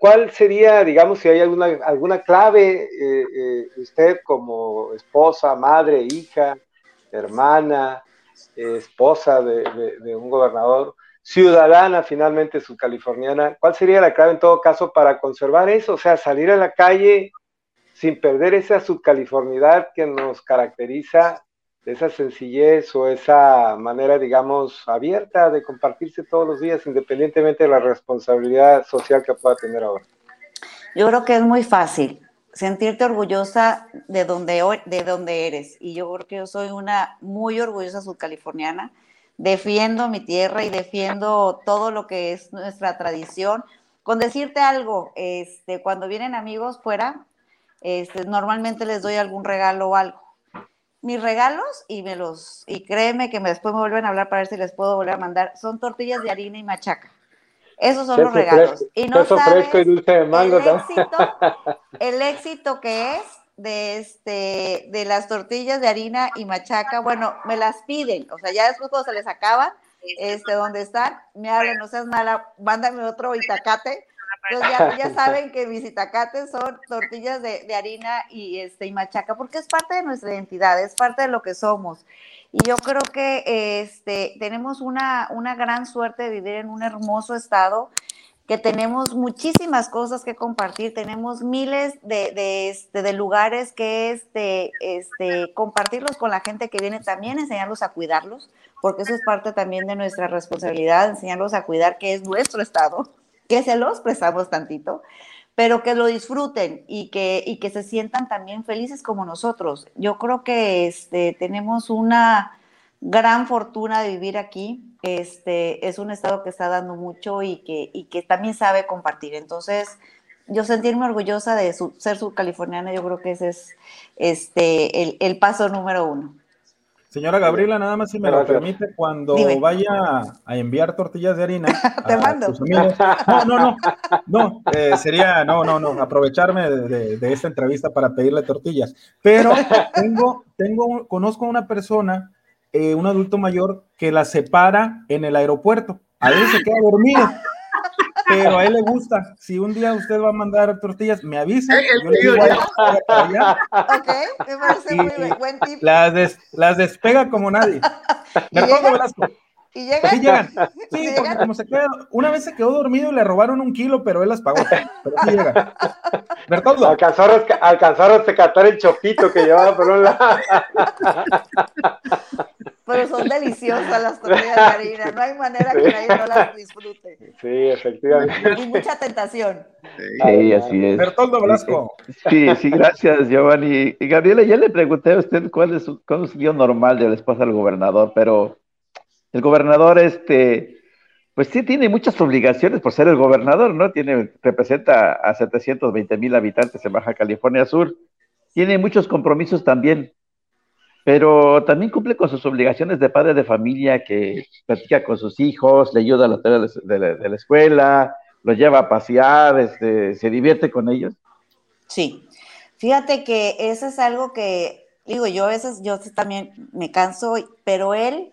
¿Cuál, sería, digamos, si hay alguna, alguna clave, eh, eh, usted como esposa, madre, hija, hermana, esposa de, un gobernador, ciudadana finalmente subcaliforniana, ¿cuál sería la clave en todo caso para conservar eso? O sea, salir a la calle sin perder esa subcalifornidad que nos caracteriza esa sencillez o esa manera, digamos, abierta de compartirse todos los días, independientemente de la responsabilidad social que pueda tener ahora? Yo creo que es muy fácil sentirte orgullosa de donde, de donde eres. Y yo creo que yo soy una muy orgullosa subcaliforniana. Defiendo mi tierra y defiendo todo lo que es nuestra tradición. Con decirte algo, este, cuando vienen amigos fuera, este, normalmente les doy algún regalo o algo mis regalos y me los, y créeme que me, después me vuelven a hablar para ver si les puedo volver a mandar, son tortillas de harina y machaca. Esos son los regalos. y no fresco y dulce de mango, el éxito, el éxito que es de este de las tortillas de harina y machaca, bueno, me las piden, o sea, ya después cuando se les acaban, este, donde están, me hablan, no seas mala, mándame otro itacate, entonces ya, saben que mis itacates son tortillas de, harina y, este, y machaca, porque es parte de nuestra identidad, es parte de lo que somos. Y yo creo que este, tenemos una, una gran suerte de vivir en un hermoso estado, que tenemos muchísimas cosas que compartir, tenemos miles de, de, este, de lugares que este, este, compartirlos con la gente que viene también, enseñarlos a cuidarlos, porque eso es parte también de nuestra responsabilidad, enseñarlos a cuidar, que es nuestro estado que se los prestamos tantito, pero que lo disfruten y que, y que se sientan también felices como nosotros. Yo creo que este, tenemos una gran fortuna de vivir aquí. Este, es un estado que está dando mucho y que, y que también sabe compartir. Entonces, yo sentirme orgullosa de ser subcaliforniana, yo creo que ese es este, el, el paso número uno. Señora Gabriela, nada más si me lo permite, cuando vaya a enviar tortillas de harina Te mando. No, no, no, no, eh, sería, no, no, no, aprovecharme de, esta entrevista para pedirle tortillas. Pero tengo, tengo, conozco a una persona, eh, un adulto mayor, que la separa en el aeropuerto. A veces se queda dormido pero a él le gusta. Si un día usted va a mandar tortillas, me avisa. Yo le digo, ok, me parece muy buen tip. Las, las despega como nadie. Velasco. ¿Y llegan? Sí, llegan. Sí, porque como se queda, una vez se quedó dormido y le robaron un kilo, pero él las pagó. Pero sí llegan. Bertoldo. Alcanzó a, alcanzó a rescatar el chopito que llevaba por un lado. Pero son deliciosas las tortillas de harina. No hay manera que nadie no las disfrute. Sí, efectivamente. Y mucha tentación. Sí, así es. Bertoldo Velasco. Sí, sí, gracias, Giovanni. Y Gabriela, ya le pregunté a usted cuál es su, cuál es su día normal de la esposa del gobernador, pero el gobernador, este, pues sí tiene muchas obligaciones por ser el gobernador, ¿no? Tiene, representa a 720 mil habitantes en Baja California Sur. Tiene muchos compromisos también, pero también cumple con sus obligaciones de padre de familia que platica con sus hijos, le ayuda a los de, la- de la escuela, los lleva a pasear, este, se divierte con ellos. Sí. Fíjate que eso es algo que, digo, yo a veces, yo también me canso, pero él,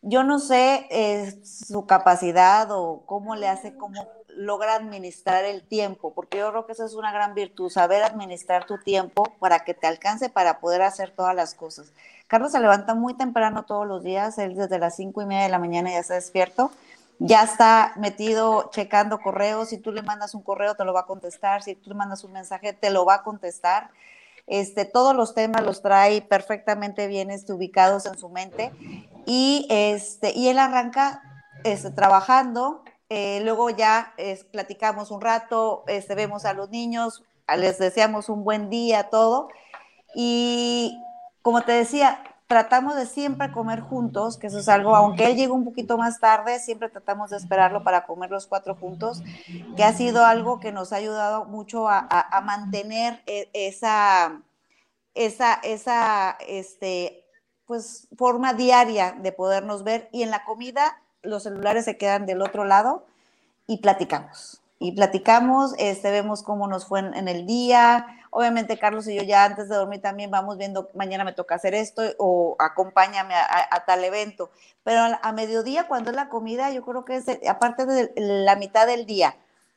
yo no sé eh, su capacidad o cómo le hace, cómo logra administrar el tiempo, porque yo creo que eso es una gran virtud, saber administrar tu tiempo para que te alcance para poder hacer todas las cosas. Carlos se levanta muy temprano todos los días, él desde las cinco y media de la mañana ya está despierto, ya está metido checando correos, si tú le mandas un correo te lo va a contestar, si tú le mandas un mensaje te lo va a contestar. Este, todos los temas los trae perfectamente bien este, ubicados en su mente y, este, y él arranca este, trabajando, eh, luego ya platicamos un rato, este, vemos a los niños, les deseamos un buen día, todo. Y como te decía, tratamos de siempre comer juntos, que eso es algo, aunque él llega un poquito más tarde, siempre tratamos de esperarlo para comer los cuatro juntos, que ha sido algo que nos ha ayudado mucho a, a- a mantener e- esa, esa, esa, este, pues, forma diaria de podernos ver. Y en la comida, los celulares se quedan del otro lado y platicamos. Y platicamos, este, vemos cómo nos fue en, el día. Obviamente, Carlos y yo ya antes de dormir también vamos viendo, mañana me toca hacer esto o acompáñame a, a- a tal evento. Pero a, mediodía, cuando es la comida, yo creo que es aparte de la mitad del día.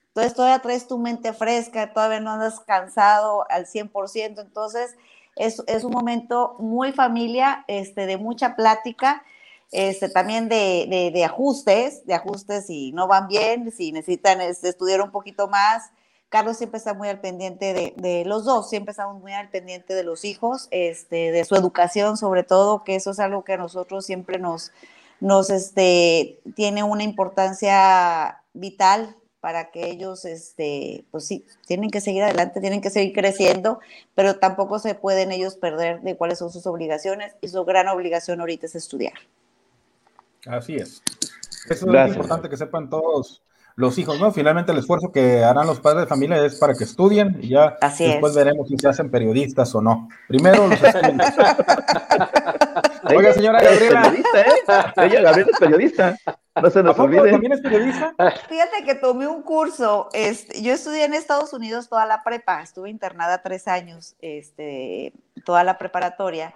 Entonces todavía traes tu mente fresca, todavía no andas cansado al 100%. Entonces es, es un momento muy familia, este, de mucha plática este, también de, ajustes, de ajustes si no van bien, si necesitan este, estudiar un poquito más. Carlos siempre está muy al pendiente de, los dos, siempre estamos muy al pendiente de los hijos, este, de su educación sobre todo, que eso es algo que a nosotros siempre nos, este, tiene una importancia vital para que ellos, pues sí, tienen que seguir adelante, tienen que seguir creciendo, pero tampoco se pueden ellos perder de cuáles son sus obligaciones y su gran obligación ahorita es estudiar. Así es. Eso Gracias. es importante que sepan todos los hijos, ¿no? Finalmente el esfuerzo que harán los padres de familia es para que estudien y ya Así después es. veremos si se hacen periodistas o no. Primero los estudios. Oiga, señora Ella es Gabriela. periodista, ¿eh? Ella, Gabriela, es periodista. No se ¿A nos olvide. también es periodista? Fíjate que tomé un curso, este, yo estudié en Estados Unidos toda la prepa, estuve internada tres años, este, toda la preparatoria,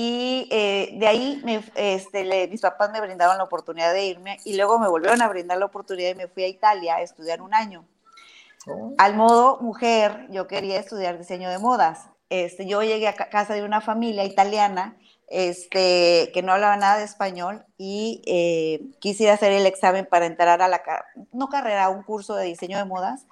y eh, de ahí me, este, le- mis papás me brindaron la oportunidad de irme y luego me volvieron a brindar la oportunidad y me fui a Italia a estudiar un año. Oh, Al modo mujer, yo quería estudiar diseño de modas. Este, yo llegué a ca- casa de una familia italiana este, que no hablaba nada de español y eh, quise ir a hacer el examen para entrar a la, no carrera, a un curso de diseño de modas.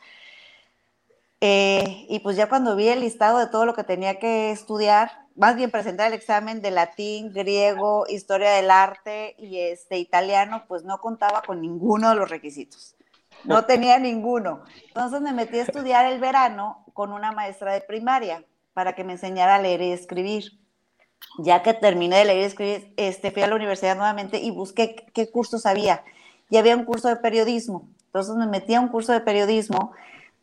Eh, y pues ya cuando vi el listado de todo lo que tenía que estudiar, más bien presentar el examen de latín, griego, historia del arte y este italiano, pues no contaba con ninguno de los requisitos. No tenía ninguno. Entonces me metí a estudiar el verano con una maestra de primaria para que me enseñara a leer y escribir. Ya que terminé de leer y escribir, este, fui a la universidad nuevamente y busqué qué- cursos había. Y había un curso de periodismo. Entonces me metí a un curso de periodismo.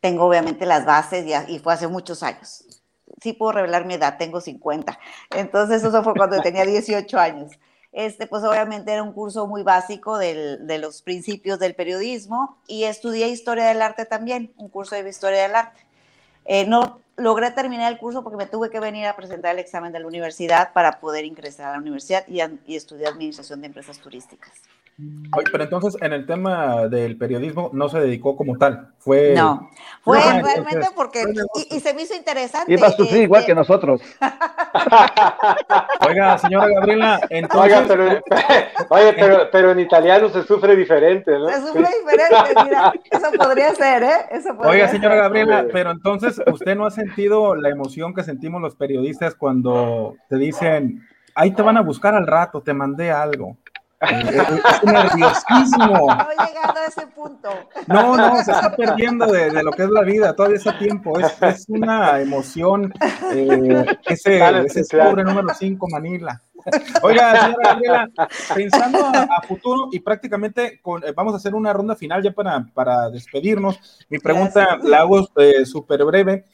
Tengo obviamente las bases ya, y fue hace muchos años. Sí puedo revelar mi edad, tengo 50. Entonces eso fue cuando tenía 18 años. Este, pues obviamente era un curso muy básico del- de los principios del periodismo y estudié historia del arte también, un curso de historia del arte. Eh, no logré terminar el curso porque me tuve que venir a presentar el examen de la universidad para poder ingresar a la universidad y, y estudiar administración de empresas turísticas. Oye, pero entonces en el tema del periodismo no se dedicó como tal. Fue. No, fue No, realmente entonces, porque, y, y se me hizo interesante. Iba a sufrir igual este, que nosotros. Oiga, señora Gabriela, entonces. Oiga, pero, oye, pero, pero en italiano se sufre diferente, ¿no? Se sufre diferente, mira, eso podría ser, ¿eh? Eso podría Oiga, ser. señora Gabriela, pero entonces usted no ha sentido la emoción que sentimos los periodistas cuando te dicen ahí te van a buscar al rato, te mandé algo. Es nerviosísimo. No he llegado a ese punto. No, no, se está perdiendo de, lo que es la vida, todavía está tiempo. Es, es una emoción eh, ese, ese pobre número 5, Manila. Oiga, señora Gabriela, pensando a, futuro y prácticamente con, eh, vamos a hacer una ronda final ya para, para despedirnos. Mi pregunta la hago eh, súper breve.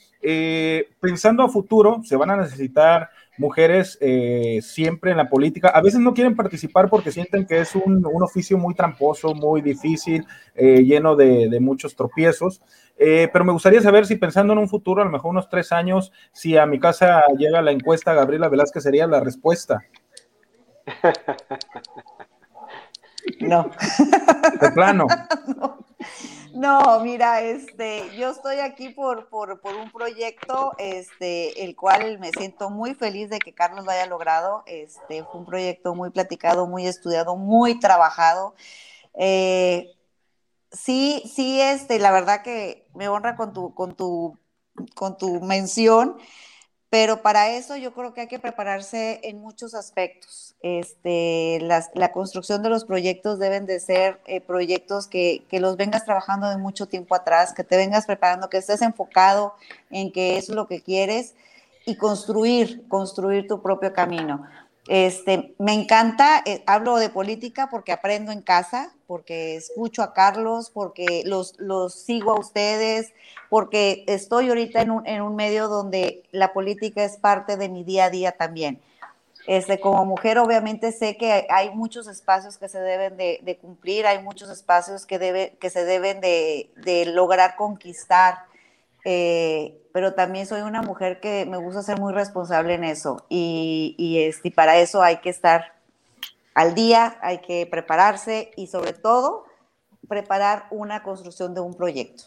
pensando a futuro, se van a necesitar mujeres eh, siempre en la política. A veces no quieren participar porque sienten que es un, oficio muy tramposo, muy difícil, eh, lleno de, muchos tropiezos. Eh, pero me gustaría saber si pensando en un futuro, a lo mejor unos tres años, si a mi casa llega la encuesta, Gabriela Velázquez sería la respuesta. No. De plano. No, mira, este, yo estoy aquí por, por, por, un proyecto, este, el cual me siento muy feliz de que Carlos lo haya logrado. Este, fue un proyecto muy platicado, muy estudiado, muy trabajado. Eh, sí, sí, este, la verdad que me honra con tu, con tu, con tu mención pero para eso yo creo que hay que prepararse en muchos aspectos. Este, la construcción de los proyectos deben de ser eh, proyectos que, que, los vengas trabajando de mucho tiempo atrás, que te vengas preparando, que estés enfocado en qué es lo que quieres y construir, construir tu propio camino. Este, me encanta, eh, hablo de política porque aprendo en casa, porque escucho a Carlos, porque los, los sigo a ustedes, porque estoy ahorita en un, en un, medio donde la política es parte de mi día a día también. Este, como mujer obviamente sé que hay muchos espacios que se deben de, cumplir, hay muchos espacios que, debe, que se deben de, de lograr conquistar eh, pero también soy una mujer que me gusta ser muy responsable en eso y, y, este, y para eso hay que estar al día, hay que prepararse y sobre todo preparar una construcción de un proyecto.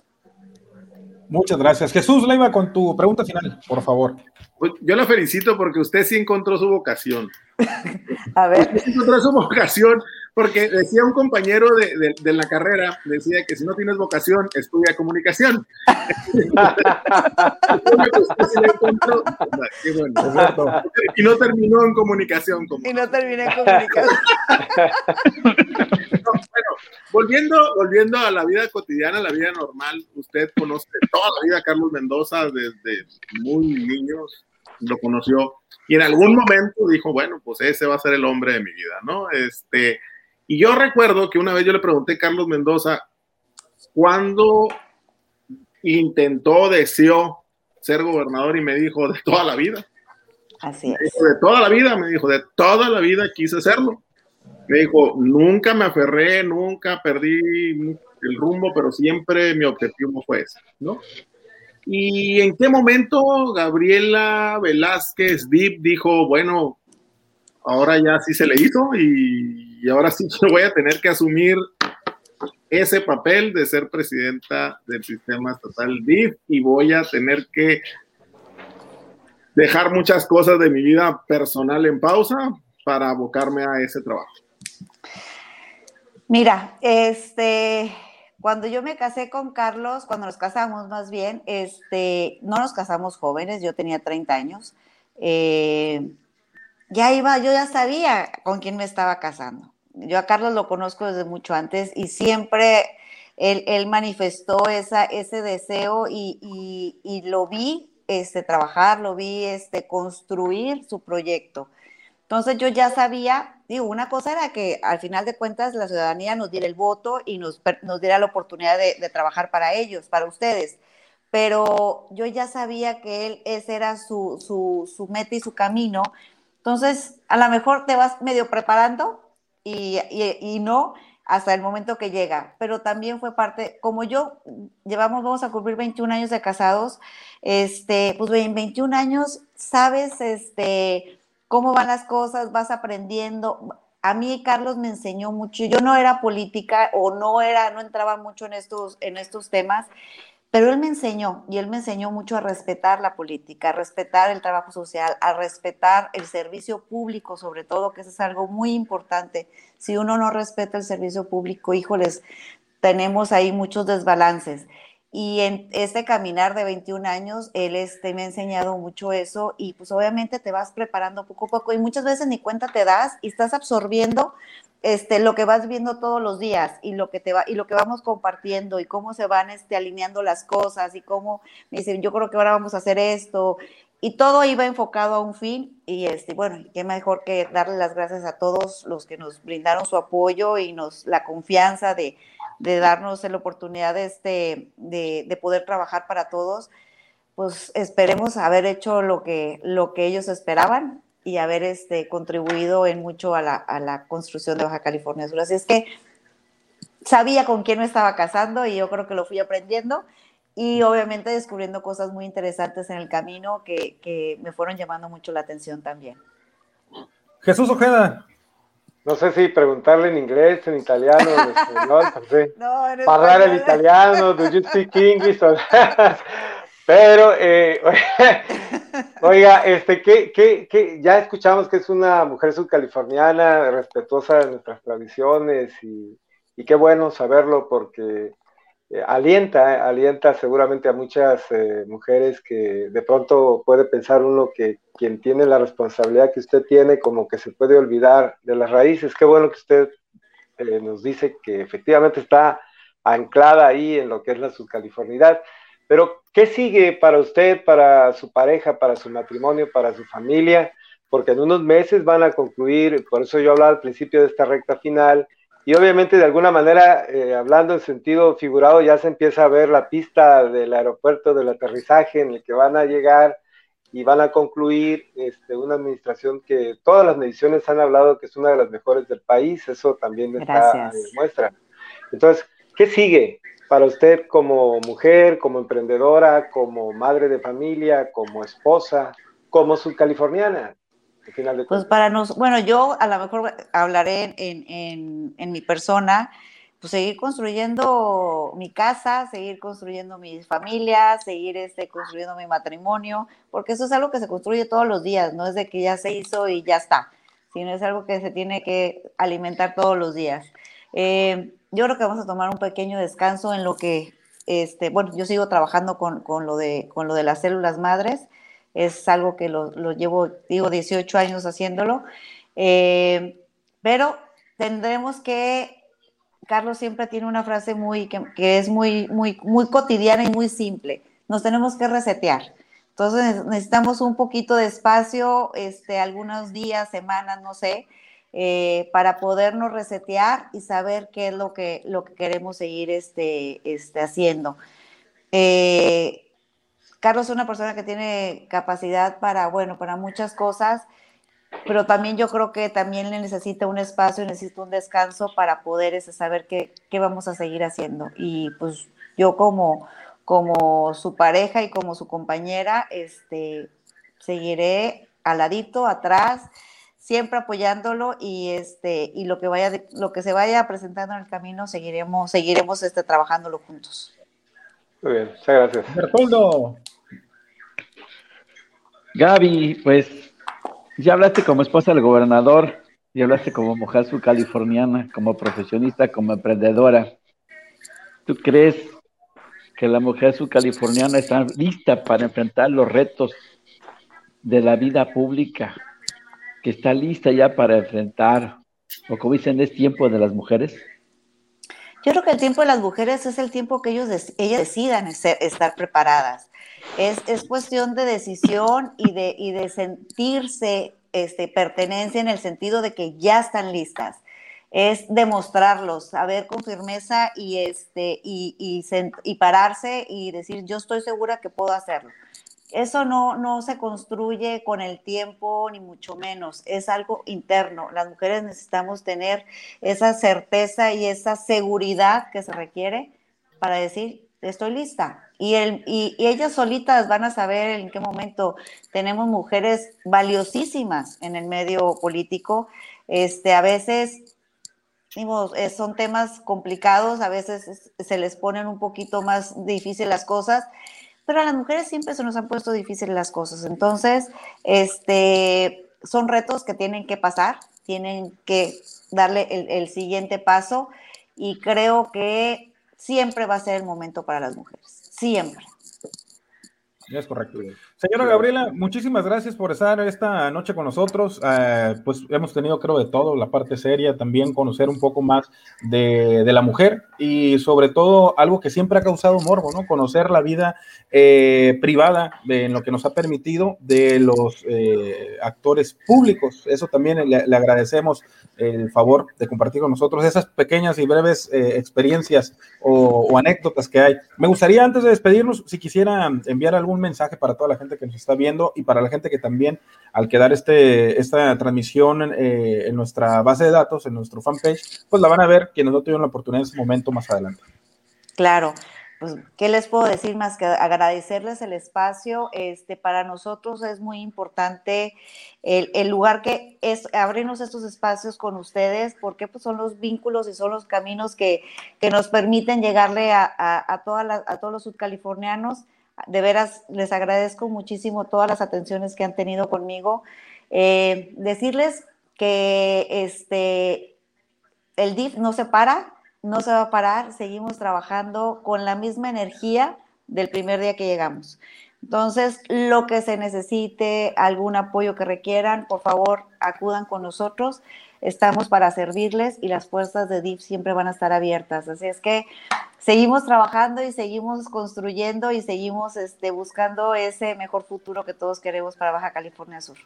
Muchas gracias. Jesús Leiva, con tu pregunta final, por favor. Pues, yo la felicito porque usted sí encontró su vocación. A ver. Usted encontró su vocación porque decía un compañero de, de, la carrera, decía que si no tienes vocación, estudia comunicación. y no terminó en comunicación. Como... Y no terminé en comunicación. bueno, volviendo, volviendo a la vida cotidiana, la vida normal, usted conoce toda la vida a Carlos Mendoza desde muy niños, lo conoció y en algún momento dijo, bueno, pues ese va a ser el hombre de mi vida, ¿no? Este, y yo recuerdo que una vez yo le pregunté a Carlos Mendoza, ¿cuándo intentó, deseó ser gobernador? Y me dijo, de toda la vida. Así es. de toda la vida, me dijo, de toda la vida quise hacerlo. Me dijo, nunca me aferré, nunca perdí el rumbo, pero siempre mi objetivo fue ese, ¿no? ¿Y en qué momento Gabriela Velázquez Deep dijo, bueno, ahora ya sí se le hizo y, ahora sí yo voy a tener que asumir ese papel de ser presidenta del sistema estatal DIF y voy a tener que dejar muchas cosas de mi vida personal en pausa para abocarme a ese trabajo. Mira, este, cuando yo me casé con Carlos, cuando nos casamos más bien, este, no nos casamos jóvenes, yo tenía 30 años. Eh, ya iba, yo ya sabía con quién me estaba casando. Yo a Carlos lo conozco desde mucho antes y siempre él, manifestó esa, ese deseo y, lo vi este, trabajar, lo vi este, construir su proyecto. Entonces yo ya sabía, digo, una cosa era que al final de cuentas la ciudadanía nos diera el voto y nos, nos diera la oportunidad de, de, trabajar para ellos, para ustedes. Pero yo ya sabía que él, ese era su, su, su meta y su camino entonces, a lo mejor te vas medio preparando y, y, no hasta el momento que llega, pero también fue parte, como yo, llevamos, vamos a cumplir 21 años de casados, este, pues en 21 años sabes, este, cómo van las cosas, vas aprendiendo. A mí Carlos me enseñó mucho, yo no era política o no era, no entraba mucho en estos, en estos temas, pero él me enseñó, y él me enseñó mucho a respetar la política, a respetar el trabajo social, a respetar el servicio público, sobre todo, que eso es algo muy importante. Si uno no respeta el servicio público, híjoles, tenemos ahí muchos desbalances. y en este caminar de 21 años, él este, me ha enseñado mucho eso y pues obviamente te vas preparando poco a poco y muchas veces ni cuenta te das y estás absorbiendo este, lo que vas viendo todos los días y lo que te va y lo que vamos compartiendo y cómo se van este, alineando las cosas y cómo me dicen yo creo que ahora vamos a hacer esto y todo iba enfocado a un fin y este bueno qué mejor que darle las gracias a todos los que nos brindaron su apoyo y nos la confianza de, de darnos la oportunidad de, este, de, de, poder trabajar para todos, pues esperemos haber hecho lo que, lo que ellos esperaban y haber este, contribuido en mucho a la, a la construcción de Baja California Sur. Así es que sabía con quién me estaba casando y yo creo que lo fui aprendiendo y obviamente descubriendo cosas muy interesantes en el camino que, que me fueron llamando mucho la atención también. Jesús Ojeda, no sé si preguntarle en inglés, en italiano, en español, no sé. No, Hablar el italiano, do you speak English? Pero, eh, oiga, este, ¿qué, qué, qué? ya escuchamos que es una mujer subcaliforniana, respetuosa de nuestras tradiciones y, y qué bueno saberlo porque eh, alienta, eh, alienta seguramente a muchas eh, mujeres que de pronto puede pensar uno que quien tiene la responsabilidad que usted tiene como que se puede olvidar de las raíces. Qué bueno que usted nos dice que efectivamente está anclada ahí en lo que es la subcalifornidad. Pero, ¿qué sigue para usted, para su pareja, para su matrimonio, para su familia? Porque en unos meses van a concluir, por eso yo hablaba al principio de esta recta final, y obviamente de alguna manera, eh, hablando en sentido figurado, ya se empieza a ver la pista del aeropuerto del aterrizaje en el que van a llegar y van a concluir este, una administración que todas las mediciones han hablado que es una de las mejores del país, eso también está, eh, muestra. Entonces, ¿qué sigue para usted como mujer, como emprendedora, como madre de familia, como esposa, como subcaliforniana? pues para nos, bueno, yo a lo mejor hablaré en, en, mi persona, pues seguir construyendo mi casa, seguir construyendo mi familia, seguir este, construyendo mi matrimonio, porque eso es algo que se construye todos los días, no es de que ya se hizo y ya está, sino es algo que se tiene que alimentar todos los días. Eh, yo creo que vamos a tomar un pequeño descanso en lo que, este, bueno, yo sigo trabajando con, con, lo, de, con lo de las células madres, es algo que lo, llevo, digo, 18 años haciéndolo, eh, pero tendremos que, Carlos siempre tiene una frase muy, que, es muy, muy, muy cotidiana y muy simple, nos tenemos que resetear. Entonces necesitamos un poquito de espacio, este, algunos días, semanas, no sé, eh, para podernos resetear y saber qué es lo que, lo que queremos seguir este, este, haciendo. Eh, Carlos es una persona que tiene capacidad para, bueno, para muchas cosas, pero también yo creo que también le necesita un espacio, necesita un descanso para poder ese, saber qué, qué vamos a seguir haciendo. Y pues yo como, como su pareja y como su compañera, este, seguiré al ladito, atrás, siempre apoyándolo y este y lo que vaya lo que se vaya presentando en el camino seguiremos seguiremos este trabajándolo juntos. Muy bien, muchas gracias. Bertoldo. Gaby, pues ya hablaste como esposa del gobernador, ya hablaste como mujer californiana, como profesionista, como emprendedora. ¿Tú crees que la mujer subcaliforniana está lista para enfrentar los retos de la vida pública? ¿Que está lista ya para enfrentar, o como dicen, es tiempo de las mujeres? Yo creo que el tiempo de las mujeres es el tiempo que ellos ellas decidan estar preparadas. Es, cuestión de decisión y de, y de sentirse este, pertenencia en el sentido de que ya están listas. Es demostrarlos, saber con firmeza y, este, y, y pararse y decir, yo estoy segura que puedo hacerlo. Eso no, no se construye con el tiempo, ni mucho menos. Es algo interno. Las mujeres necesitamos tener esa certeza y esa seguridad que se requiere para decir, estoy lista. Y, el, y, ellas solitas van a saber en qué momento tenemos mujeres valiosísimas en el medio político. Este, a veces eh, son temas complicados, a veces se les ponen un poquito más difíciles las cosas, pero a las mujeres siempre se nos han puesto difíciles las cosas. Entonces, este, son retos que tienen que pasar, tienen que darle el, el siguiente paso y creo que siempre va a ser el momento para las mujeres. siempre. Es correcto. Señora Gabriela, muchísimas gracias por estar esta noche con nosotros. Eh, pues hemos tenido, creo, de todo, la parte seria, también conocer un poco más de, la mujer y sobre todo algo que siempre ha causado morbo, ¿no? Conocer la vida eh, privada de, en lo que nos ha permitido de los eh, actores públicos. Eso también le, agradecemos el favor de compartir con nosotros esas pequeñas y breves experiencias o, o anécdotas que hay. Me gustaría, antes de despedirnos, si quisiera enviar algún mensaje para toda la gente que nos está viendo y para la gente que también al quedar este, esta transmisión eh, en nuestra base de datos, en nuestro fanpage, pues la van a ver quienes no tuvieron la oportunidad en ese momento más adelante. Claro, pues, ¿qué les puedo decir más que agradecerles el espacio? Este, para nosotros es muy importante el, lugar que es abrirnos estos espacios con ustedes, porque pues, son los vínculos y son los caminos que, que nos permiten llegarle a, a, a todos los subcalifornianos de veras, les agradezco muchísimo todas las atenciones que han tenido conmigo. Eh, decirles que este, el DIF no se para, no se va a parar, seguimos trabajando con la misma energía del primer día que llegamos. Entonces, lo que se necesite, algún apoyo que requieran, por favor, acudan con nosotros. Estamos para servirles y las puertas de DIF siempre van a estar abiertas. Así es que seguimos trabajando y seguimos construyendo y seguimos este, buscando ese mejor futuro que todos queremos para Baja California Sur.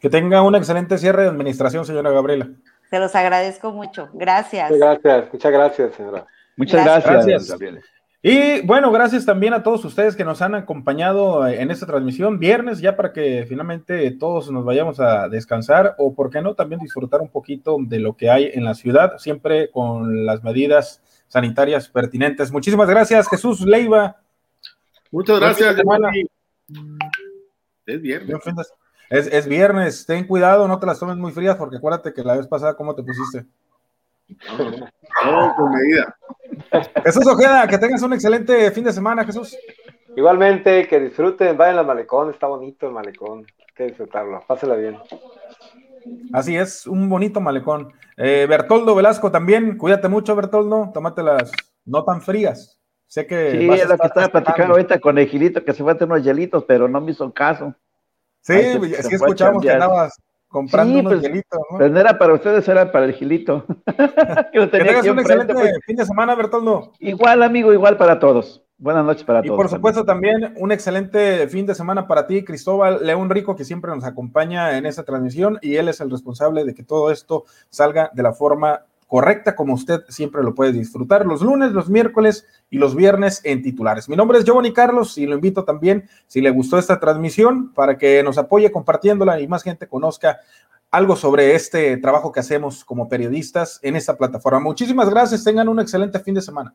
Que tenga un excelente cierre de administración, señora Gabriela. Se los agradezco mucho. Gracias. Muchas gracias, muchas gracias, señora. Muchas gracias, Gabriela. Y bueno, gracias también a todos ustedes que nos han acompañado en esta transmisión viernes, ya para que finalmente todos nos vayamos a descansar o, por qué no, también disfrutar un poquito de lo que hay en la ciudad, siempre con las medidas sanitarias pertinentes. Muchísimas gracias, Jesús Leiva. Muchas gracias, Es viernes. Es, es, viernes, ten cuidado, no te las tomes muy frías, porque acuérdate que la vez pasada, ¿cómo te pusiste? con medida. Jesús Ojeda, que tengas un excelente fin de semana, Jesús. Igualmente, que disfruten, vayan al malecón, está bonito el malecón, hay que disfrutarlo, pásela bien. Así es, un bonito malecón. Eh, Bertoldo Velasco también, cuídate mucho, Bertoldo, las no tan frías. Sé que. Sí, es lo que estaba platicando ahorita con el Gilito, que se fue a tener unos hielitos, pero no me hizo caso. Sí, es que escuchamos que andabas comprando unos pues, hielitos. ¿no? Pues no era para ustedes, era para el Gilito. que, tengas un excelente pues. fin de semana, Bertoldo. Igual, amigo, igual para todos. Buenas noches para todos. Y por supuesto también un excelente fin de semana para ti, Cristóbal León Rico, que siempre nos acompaña en esta transmisión y él es el responsable de que todo esto salga de la forma correcta como usted siempre lo puede disfrutar los lunes, los miércoles y los viernes en titulares. Mi nombre es Giovanni Carlos y lo invito también, si le gustó esta transmisión, para que nos apoye compartiéndola y más gente conozca algo sobre este trabajo que hacemos como periodistas en esta plataforma. Muchísimas gracias, tengan un excelente fin de semana.